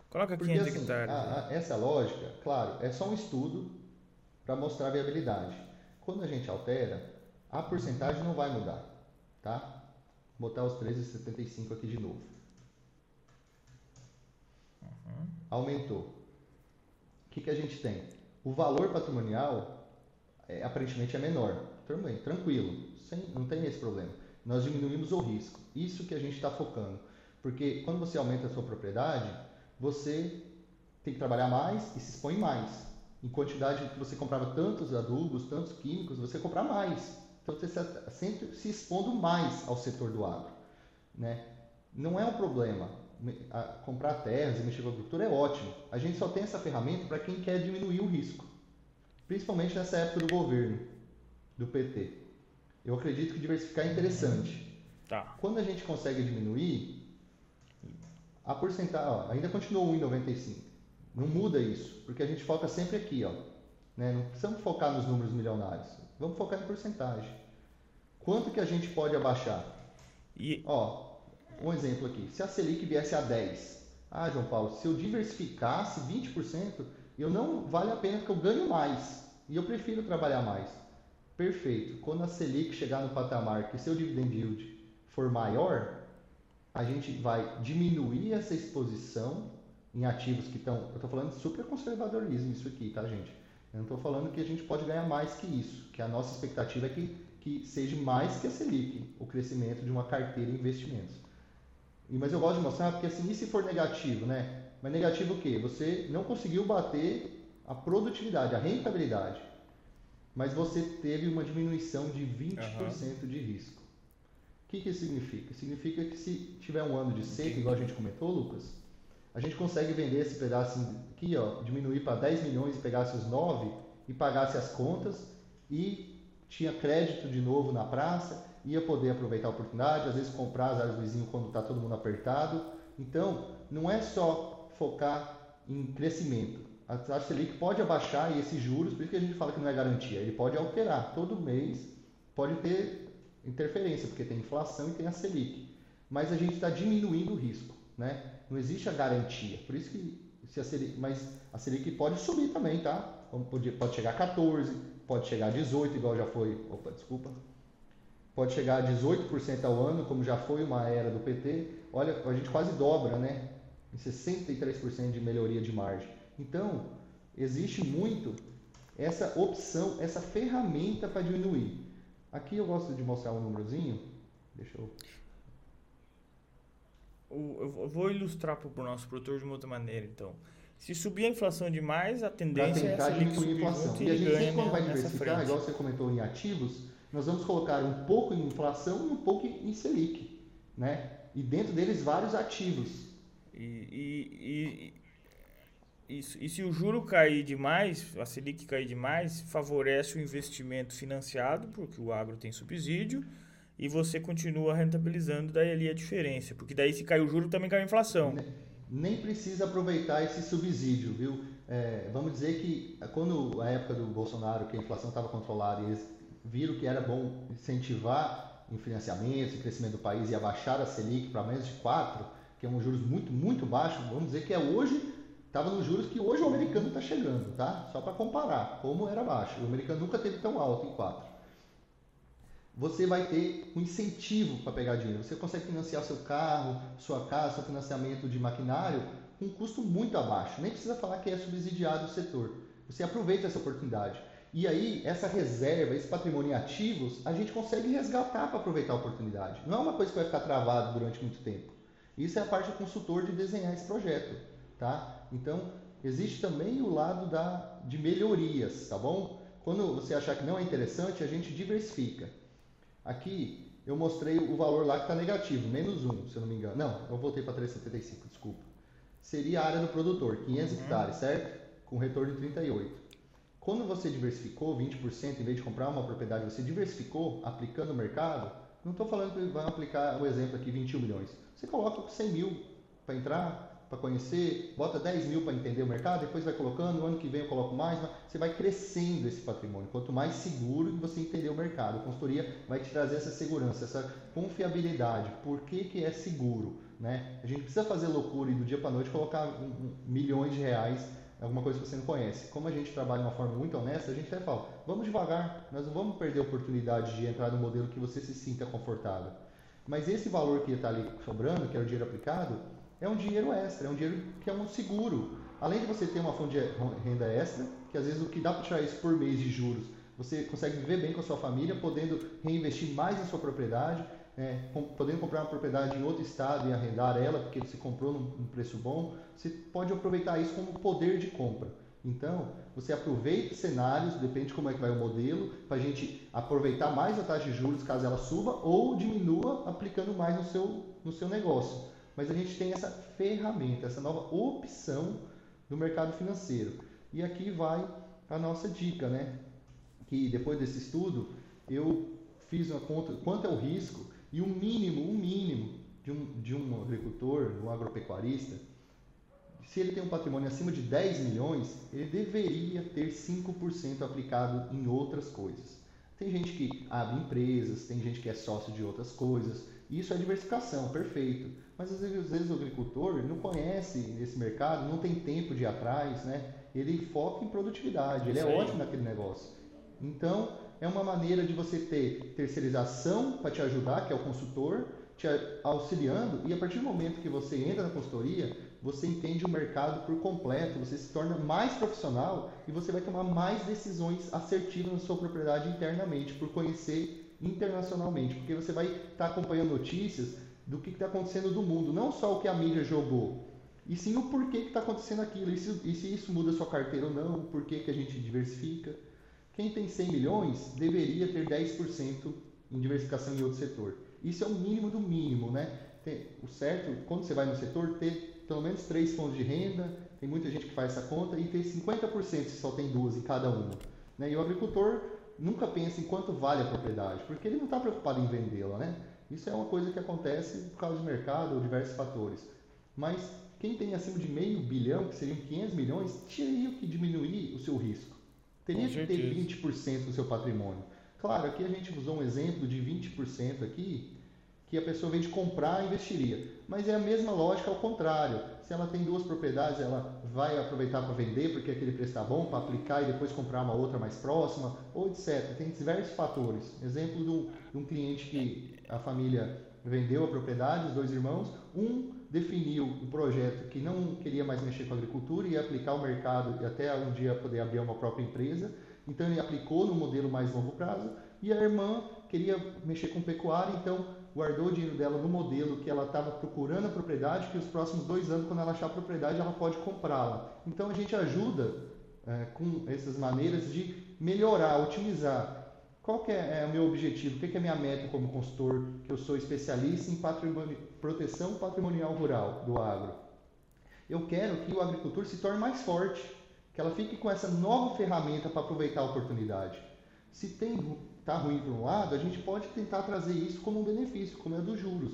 Coloca Porque 500 assim, hectares. a- a- essa lógica, claro, é só um estudo para mostrar a viabilidade. Quando a gente altera, a porcentagem não vai mudar, tá? Vou botar os 13,75 aqui de novo. Aumentou. O que, que a gente tem? O valor patrimonial é, aparentemente é menor. Bem, tranquilo, sem, não tem esse problema. Nós diminuímos o risco. Isso que a gente está focando. Porque quando você aumenta a sua propriedade, você tem que trabalhar mais e se expõe mais. Em quantidade que você comprava tantos adubos, tantos químicos, você comprar mais. Então você está sempre se expondo mais ao setor do agro. Né? Não é um problema. Comprar terras e mexer com a agricultura é ótimo. A gente só tem essa ferramenta para quem quer diminuir o risco. Principalmente nessa época do governo, do PT. Eu acredito que diversificar é interessante. Tá. Quando a gente consegue diminuir, a porcentagem ó, ainda continua 1,95. Não muda isso, porque a gente foca sempre aqui, ó. Né? Não precisamos focar nos números milionários. Vamos focar em porcentagem. Quanto que a gente pode abaixar? E Ó, um exemplo aqui. Se a Selic viesse a 10, ah, João Paulo, se eu diversificasse 20%, eu não vale a pena porque eu ganho mais e eu prefiro trabalhar mais. Perfeito. Quando a Selic chegar no patamar que seu dividend yield for maior, a gente vai diminuir essa exposição em ativos que estão. Eu estou falando de super conservadorismo isso aqui, tá, gente? Eu não estou falando que a gente pode ganhar mais que isso, que a nossa expectativa é que, que seja mais que a Selic, o crescimento de uma carteira de investimentos. E, mas eu gosto de mostrar porque assim, e se for negativo, né? Mas negativo o quê? Você não conseguiu bater a produtividade, a rentabilidade, mas você teve uma diminuição de 20% de risco. O que, que isso significa? Significa que se tiver um ano de seca, igual a gente comentou, Lucas, a gente consegue vender esse pedaço aqui, ó, diminuir para 10 milhões e pegasse os 9 e pagasse as contas e tinha crédito de novo na praça, ia poder aproveitar a oportunidade, às vezes comprar as áreas do vizinho quando está todo mundo apertado. Então, não é só focar em crescimento. A taxa Selic pode abaixar esses juros, por isso que a gente fala que não é garantia, ele pode alterar. Todo mês pode ter interferência, porque tem inflação e tem a Selic. Mas a gente está diminuindo o risco, né? Não existe a garantia. Por isso que se a Selic, mas a Selic pode subir também, tá? Pode chegar a 14, pode chegar a 18, igual já foi. Opa, desculpa. Pode chegar a 18% ao ano, como já foi uma era do PT. Olha, a gente quase dobra, né? Em 63% de melhoria de margem. Então, existe muito essa opção, essa ferramenta para diminuir. Aqui eu gosto de mostrar um númerozinho. Deixa eu. eu vou ilustrar para o nosso produtor de uma outra maneira, então. Se subir a inflação demais, a tendência é tentar a Selic diminuir a inflação. E a gente sempre quando vai diversificar, igual você comentou em ativos, nós vamos colocar um pouco em inflação e um pouco em Selic. Né? E dentro deles vários ativos. E, e, e, isso, e se o juro cair demais, a Selic cair demais, favorece o investimento financiado, porque o agro tem subsídio, e você continua rentabilizando daí ali a diferença. Porque daí se cai o juro também cai a inflação. Ne- Nem precisa aproveitar esse subsídio, viu? É, vamos dizer que quando a época do Bolsonaro, que a inflação estava controlada, e eles viram que era bom incentivar em financiamentos, em crescimento do país e abaixar a Selic para menos de 4, que é um juros muito, muito baixo, vamos dizer que é hoje, estava nos juros que hoje o americano está chegando, tá? Só para comparar, como era baixo. O americano nunca teve tão alto em 4 você vai ter um incentivo para pegar dinheiro. Você consegue financiar seu carro, sua casa, seu financiamento de maquinário com um custo muito abaixo. Nem precisa falar que é subsidiado o setor. Você aproveita essa oportunidade. E aí, essa reserva, esse patrimônio em ativos, a gente consegue resgatar para aproveitar a oportunidade. Não é uma coisa que vai ficar travado durante muito tempo. Isso é a parte do consultor de desenhar esse projeto, tá? Então, existe também o lado da, de melhorias, tá bom? Quando você achar que não é interessante, a gente diversifica. Aqui eu mostrei o valor lá que está negativo, menos 1, se eu não me engano. Não, eu voltei para 375, desculpa. Seria a área do produtor, 500 Uhum. hectares, certo? Com retorno de 38. Quando você diversificou 20%, em vez de comprar uma propriedade, você diversificou aplicando o mercado, não estou falando que vai aplicar o exemplo aqui, 21 milhões. Você coloca 100 mil para entrar, para conhecer, bota 10 mil para entender o mercado, depois vai colocando, no ano que vem eu coloco mais, você vai crescendo esse patrimônio. Quanto mais seguro você entender o mercado, a consultoria vai te trazer essa segurança, essa confiabilidade. Por que, que é seguro? Né? A gente precisa fazer loucura e do dia para noite colocar milhões de reais alguma coisa que você não conhece. Como a gente trabalha de uma forma muito honesta, a gente até fala, vamos devagar, nós não vamos perder a oportunidade de entrar no modelo que você se sinta confortável. Mas esse valor que está ali sobrando, que é o dinheiro aplicado, é um dinheiro extra, é um dinheiro que é um seguro. Além de você ter uma fonte de renda extra, que às vezes o que dá para tirar isso por mês de juros, você consegue viver bem com a sua família, podendo reinvestir mais na sua propriedade, é, com, podendo comprar uma propriedade em outro estado e arrendar ela, porque você comprou num, num preço bom, você pode aproveitar isso como poder de compra. Então, você aproveita cenários, depende de como é que vai o modelo, para a gente aproveitar mais a taxa de juros caso ela suba ou diminua aplicando mais no seu, no seu negócio. Mas a gente tem essa ferramenta, essa nova opção do mercado financeiro. E aqui vai a nossa dica, né? Que depois desse estudo, eu fiz uma conta quanto é o risco e o mínimo, o mínimo de um, de um agricultor, um agropecuarista, se ele tem um patrimônio acima de 10 milhões, ele deveria ter 5% aplicado em outras coisas. Tem gente que abre empresas, tem gente que é sócio de outras coisas. Isso é diversificação, perfeito. Mas às vezes, às vezes o agricultor não conhece esse mercado, não tem tempo de ir atrás, né? Ele foca em produtividade, ele é ótimo naquele negócio. Então, é uma maneira de você ter terceirização para te ajudar, que é o consultor, te auxiliando, e a partir do momento que você entra na consultoria, você entende o mercado por completo, você se torna mais profissional e você vai tomar mais decisões assertivas na sua propriedade internamente, por conhecer internacionalmente, porque você vai estar tá acompanhando notícias do que está acontecendo do mundo, não só o que a mídia jogou, e sim o porquê que está acontecendo aquilo, e se, e se, isso muda sua carteira ou não, o porquê que a gente diversifica. Quem tem 100 milhões deveria ter 10% em diversificação em outro setor. Isso é o mínimo do mínimo, né? Tem, o certo, quando você vai no setor, ter pelo menos três fontes de renda, tem muita gente que faz essa conta, e ter 50% se só tem duas em cada uma. Né? E o agricultor nunca pensa em quanto vale a propriedade, porque ele não está preocupado em vendê-la, né? Isso é uma coisa que acontece por causa de mercado ou diversos fatores. Mas quem tem acima de meio bilhão, que seriam 500 milhões, teria que diminuir o seu risco. Teria que ter 20% do seu patrimônio. Claro, aqui a gente usou um exemplo de 20% aqui, que a pessoa vem de comprar e investiria. Mas é a mesma lógica ao contrário. Se ela tem duas propriedades, ela vai aproveitar para vender porque aquele preço está bom, para aplicar e depois comprar uma outra mais próxima, ou etc. Tem diversos fatores. Exemplo de um, cliente que a família vendeu a propriedade, os dois irmãos. Um definiu um projeto que não queria mais mexer com a agricultura e aplicar o mercado e até um dia poder abrir uma própria empresa. Então ele aplicou no modelo mais longo prazo. E a irmã queria mexer com pecuária, então guardou o dinheiro dela no modelo que ela estava procurando a propriedade, que os próximos dois anos, quando ela achar a propriedade, ela pode comprá-la. Então a gente ajuda é, com essas maneiras de melhorar, otimizar. Qual que é, é o meu objetivo? O que é a minha meta como consultor? Que eu sou especialista em patrimoni proteção patrimonial rural do agro. Eu quero que o agricultor se torne mais forte, que ela fique com essa nova ferramenta para aproveitar a oportunidade. Se tem está ruim por um lado, a gente pode tentar trazer isso como um benefício, como é dos juros.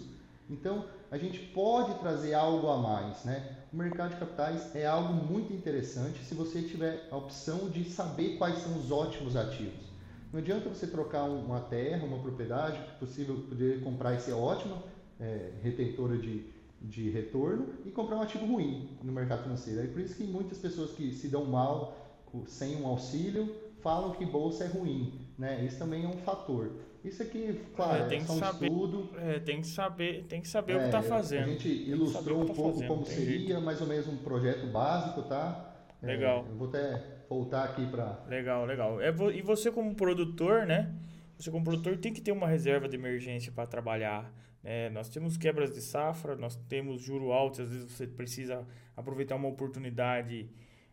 Então, a gente pode trazer algo a mais, né? O mercado de capitais é algo muito interessante se você tiver a opção de saber quais são os ótimos ativos. Não adianta você trocar uma terra, uma propriedade, possível poder comprar esse ótimo é, retentora de, de retorno e comprar um ativo ruim no mercado financeiro. É por isso que muitas pessoas que se dão mal sem um auxílio falam que bolsa é ruim. Né? Isso também é um fator. Isso aqui, claro, é, tem é só um saber, estudo. É, tem que saber, tem que saber é, o que está é, fazendo. A gente ilustrou um tá pouco fazendo, como seria, jeito. mais ou menos um projeto básico, tá? É, legal. eu vou até voltar aqui para. Legal, legal. É, e você como produtor, né? Você como produtor tem que ter uma reserva de emergência para trabalhar. Né? Nós temos quebras de safra, nós temos juro alto, às vezes você precisa aproveitar uma oportunidade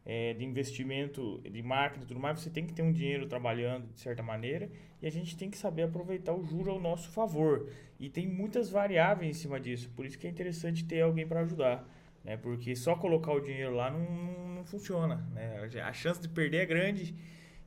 é, de investimento de máquina e tudo mais, você tem que ter um dinheiro trabalhando de certa maneira e a gente tem que saber aproveitar o juro ao nosso favor. E tem muitas variáveis em cima disso, por isso que é interessante ter alguém para ajudar. Né? Porque só colocar o dinheiro lá não, não funciona. Né? A chance de perder é grande.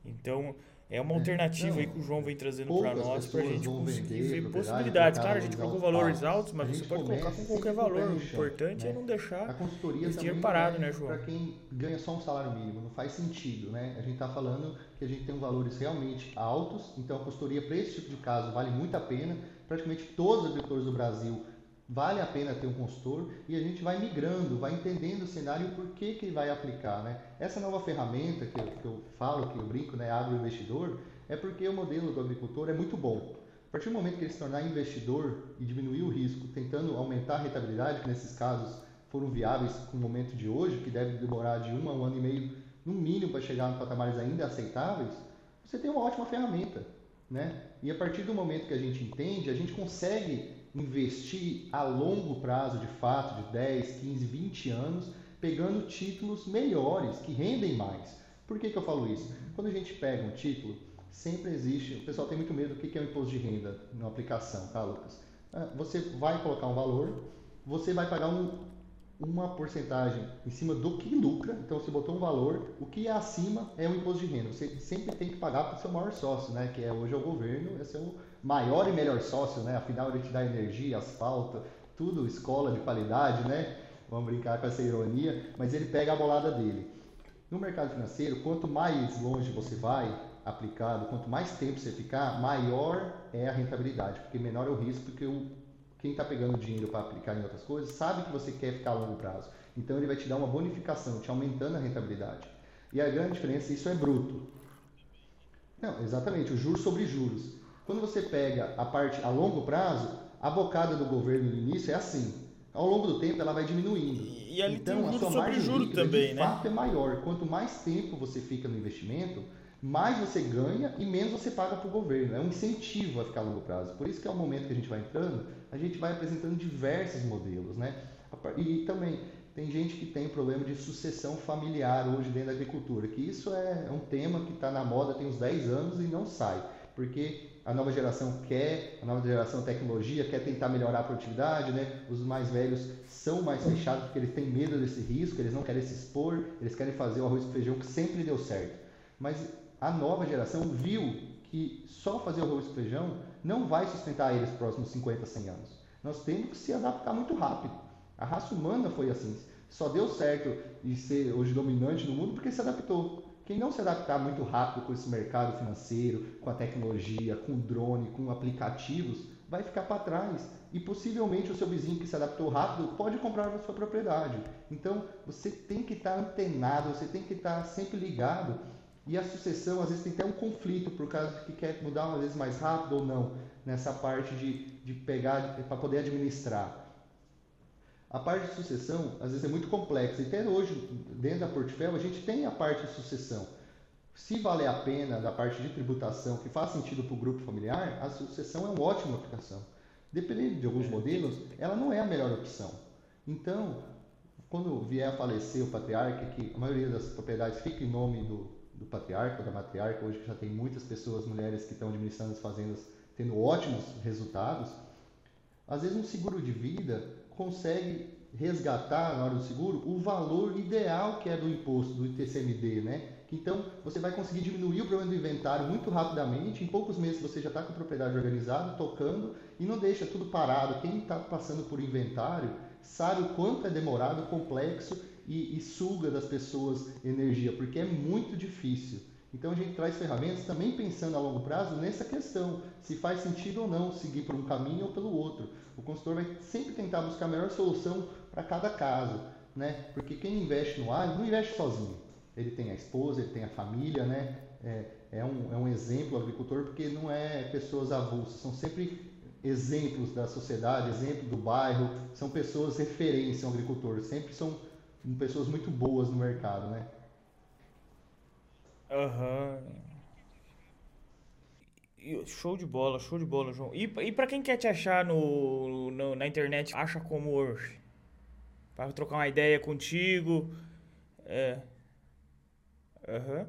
Então, é uma alternativa então, aí que o João vem trazendo para nós para a gente conseguir ver possibilidades. Claro, a gente colocou valores altos, mas você pode colocar com qualquer valor. O importante é né? é não deixar a consultoria esse dinheiro parado, é né, João? Para quem ganha só um salário mínimo, não faz sentido, né? A gente está falando que a gente tem valores realmente altos, então a consultoria para esse tipo de caso vale muito a pena. Praticamente todos os agricultores do Brasil vale a pena ter um consultor e a gente vai migrando, vai entendendo o cenário e por que que vai aplicar, né? Essa nova ferramenta que eu, que eu falo, que eu brinco, né, agroinvestidor, é porque o modelo do agricultor é muito bom. A partir do momento que ele se tornar investidor e diminuir o risco, tentando aumentar a rentabilidade, que nesses casos foram viáveis com o momento de hoje, que deve demorar de um a um ano e meio, no mínimo, para chegar em patamares ainda aceitáveis, você tem uma ótima ferramenta. Né? E a partir do momento que a gente entende, a gente consegue investir a longo prazo, de fato, de 10, 15, 20 anos, pegando títulos melhores, que rendem mais. Por que, que eu falo isso? Quando a gente pega um título, sempre existe. O pessoal tem muito medo do que, é o imposto de renda na aplicação, tá, Lucas? Ah, você vai colocar um valor, você vai pagar um, uma porcentagem em cima do que lucra. Então, você botou um valor, o que é acima é o imposto de renda. Você sempre tem que pagar para o seu maior sócio, né? Que é hoje é o governo, é o maior e melhor sócio, né? Afinal, ele te dá energia, asfalto, tudo, escola de qualidade, né? Vamos brincar com essa ironia, mas ele pega a bolada dele. No mercado financeiro, quanto mais longe você vai aplicado, quanto mais tempo você ficar, maior é a rentabilidade, porque menor é o risco, porque o, quem está pegando dinheiro para aplicar em outras coisas sabe que você quer ficar a longo prazo. Então ele vai te dar uma bonificação, te aumentando a rentabilidade. E a grande diferença, isso é bruto. Não, exatamente, o juros sobre juros. Quando você pega a parte a longo prazo, a bocada do governo no início é assim. Ao longo do tempo ela vai diminuindo. E, e ali então, tem a sua margem juro líquida, também, de né? fato é maior. Quanto mais tempo você fica no investimento, mais você ganha e menos você paga para o governo. É um incentivo a ficar a longo prazo. Por isso que é o momento que a gente vai entrando, a gente vai apresentando diversos modelos, né? E também tem gente que tem problema de sucessão familiar hoje dentro da agricultura, que isso é um tema que está na moda tem uns 10 anos e não sai, porque a nova geração quer, a nova geração tecnologia quer tentar melhorar a produtividade, né? Os mais velhos são mais fechados porque eles têm medo desse risco, eles não querem se expor, eles querem fazer o arroz com feijão que sempre deu certo. Mas a nova geração viu que só fazer o arroz com feijão não vai sustentar eles próximos 50, 100 anos. Nós temos que se adaptar muito rápido. A raça humana foi assim. Só deu certo e ser hoje dominante no mundo porque se adaptou. Quem não se adaptar muito rápido com esse mercado financeiro, com a tecnologia, com drone, com aplicativos, vai ficar para trás. E possivelmente o seu vizinho que se adaptou rápido pode comprar a sua propriedade. Então você tem que estar antenado, você tem que estar sempre ligado. E a sucessão às vezes tem até um conflito por causa que quer mudar às vezes mais rápido ou não nessa parte de, de pegar para poder administrar. A parte de sucessão, às vezes, é muito complexa. E até hoje, dentro da Portfel, a gente tem a parte de sucessão. Se valer a pena da parte de tributação, que faz sentido para o grupo familiar, a sucessão é uma ótima aplicação. Dependendo de alguns modelos, ela não é a melhor opção. Então, quando vier a falecer o patriarca, que a maioria das propriedades fica em nome do, do patriarca ou da matriarca, hoje já tem muitas pessoas, mulheres que estão administrando as fazendas, tendo ótimos resultados, às vezes um seguro de vida consegue resgatar na hora do seguro o valor ideal que é do imposto do ITCMD, né? Então você vai conseguir diminuir o problema do inventário muito rapidamente. Em poucos meses você já está com a propriedade organizada, tocando e não deixa tudo parado. Quem está passando por inventário sabe o quanto é demorado, complexo e, e suga das pessoas energia, porque é muito difícil. Então a gente traz ferramentas também pensando a longo prazo nessa questão, se faz sentido ou não seguir por um caminho ou pelo outro. O consultor vai sempre tentar buscar a melhor solução para cada caso, né? Porque quem investe no ar não investe sozinho. Ele tem a esposa, ele tem a família, né? É, é, um, é um exemplo agricultor porque não é pessoas avulsas, são sempre exemplos da sociedade, exemplo do bairro, são pessoas referência ao agricultor, sempre são pessoas muito boas no mercado, né? Aham. Show de bola, show de bola, João. E, e pra quem quer te achar no, no na internet, acha como hoje? Pra trocar uma ideia contigo. É. Aham.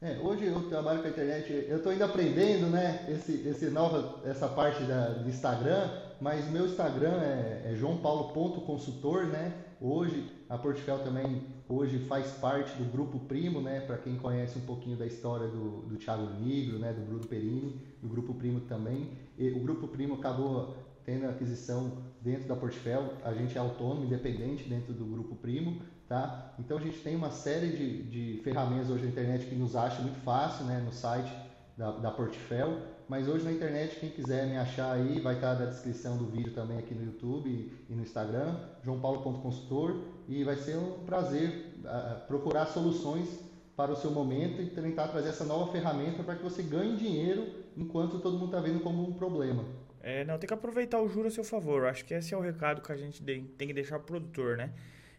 É, hoje eu trabalho com a internet, eu estou ainda aprendendo, né, esse, esse nova, essa parte da, do Instagram, mas meu Instagram é, é joaopaulo.consultor, né, Hoje, a Portifel também hoje faz parte do Grupo Primo, né? Para quem conhece um pouquinho da história do, do Thiago Nigro, né? Do Bruno Perini, do Grupo Primo também. E o Grupo Primo acabou tendo aquisição dentro da Portifel, a gente é autônomo, independente dentro do Grupo Primo, tá? Então a gente tem uma série de, de ferramentas hoje na internet que nos acha muito fácil, né? No site da, da Portifel, mas hoje na internet, quem quiser me achar aí, vai estar na descrição do vídeo também aqui no YouTube e, no Instagram, joãopaulo.consultor, e vai ser um prazer uh, procurar soluções para o seu momento e tentar trazer essa nova ferramenta para que você ganhe dinheiro enquanto todo mundo está vendo como um problema. É, não, tem que aproveitar o juro a seu favor. Acho que esse é o recado que a gente tem que deixar pro produtor, né?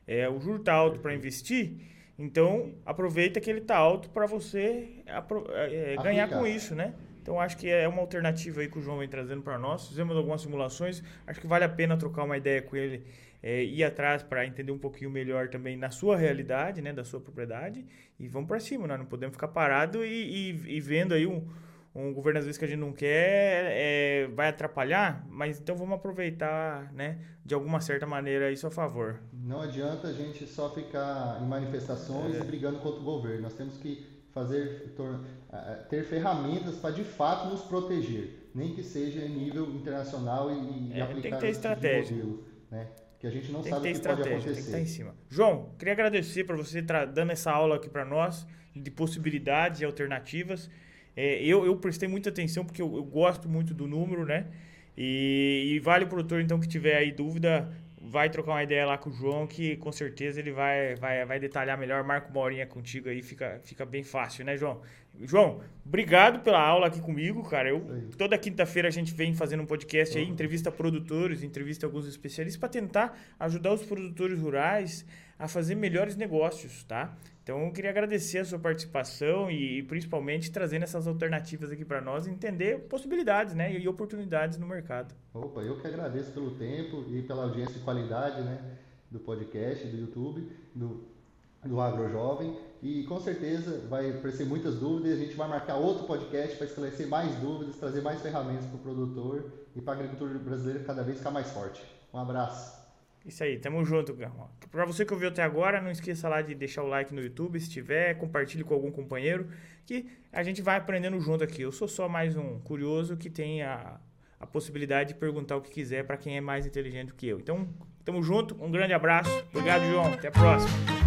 É, o juro tá alto para investir, então aproveita que ele tá alto para você é, ganhar com isso, né? Então acho que é uma alternativa aí que o João vem trazendo para nós. Fizemos algumas simulações, acho que vale a pena trocar uma ideia com ele, é, ir atrás para entender um pouquinho melhor também na sua realidade, né, da sua propriedade. E vamos para cima, nós não podemos ficar parado e, e, e, vendo aí um, um governo às vezes que a gente não quer, é, vai atrapalhar, mas então vamos aproveitar, né, de alguma certa maneira isso a favor. Não adianta a gente só ficar em manifestações é. e brigando contra o governo. Nós temos que fazer ter ferramentas para de fato nos proteger, nem que seja em nível internacional e, é, aplicar tem que ter estratégia. Modelo, né? Que a gente não tem sabe o que pode acontecer. Tem que estar em cima. João, queria agradecer para você estar dando essa aula aqui para nós de possibilidades e alternativas. É, eu, eu prestei muita atenção porque eu, eu gosto muito do número, né? E, e, vale o produtor então que tiver aí dúvida, vai trocar uma ideia lá com o João, que com certeza ele vai, vai, vai detalhar melhor. Marca uma horinha contigo aí, fica, fica bem fácil, né, João? João, obrigado pela aula aqui comigo, cara. Eu, toda quinta-feira a gente vem fazendo um podcast aí, entrevista produtores, entrevista alguns especialistas para tentar ajudar os produtores rurais a fazer melhores negócios, tá? Então, eu queria agradecer a sua participação e, e principalmente trazendo essas alternativas aqui para nós, entender possibilidades, né, e oportunidades no mercado. Opa, eu que agradeço pelo tempo e pela audiência de qualidade, né, do podcast, do YouTube, do, do Agro Jovem. E com certeza vai aparecer muitas dúvidas. A gente vai marcar outro podcast para esclarecer mais dúvidas, trazer mais ferramentas para o produtor e para a agricultura brasileira cada vez ficar mais forte. Um abraço. Isso aí, tamo junto, Para você que ouviu até agora, não esqueça lá de deixar o like no YouTube, se tiver, compartilhe com algum companheiro, que a gente vai aprendendo junto aqui. Eu sou só mais um curioso que tem a, a possibilidade de perguntar o que quiser para quem é mais inteligente que eu. Então, tamo junto, um grande abraço. Obrigado, João. Até a próxima.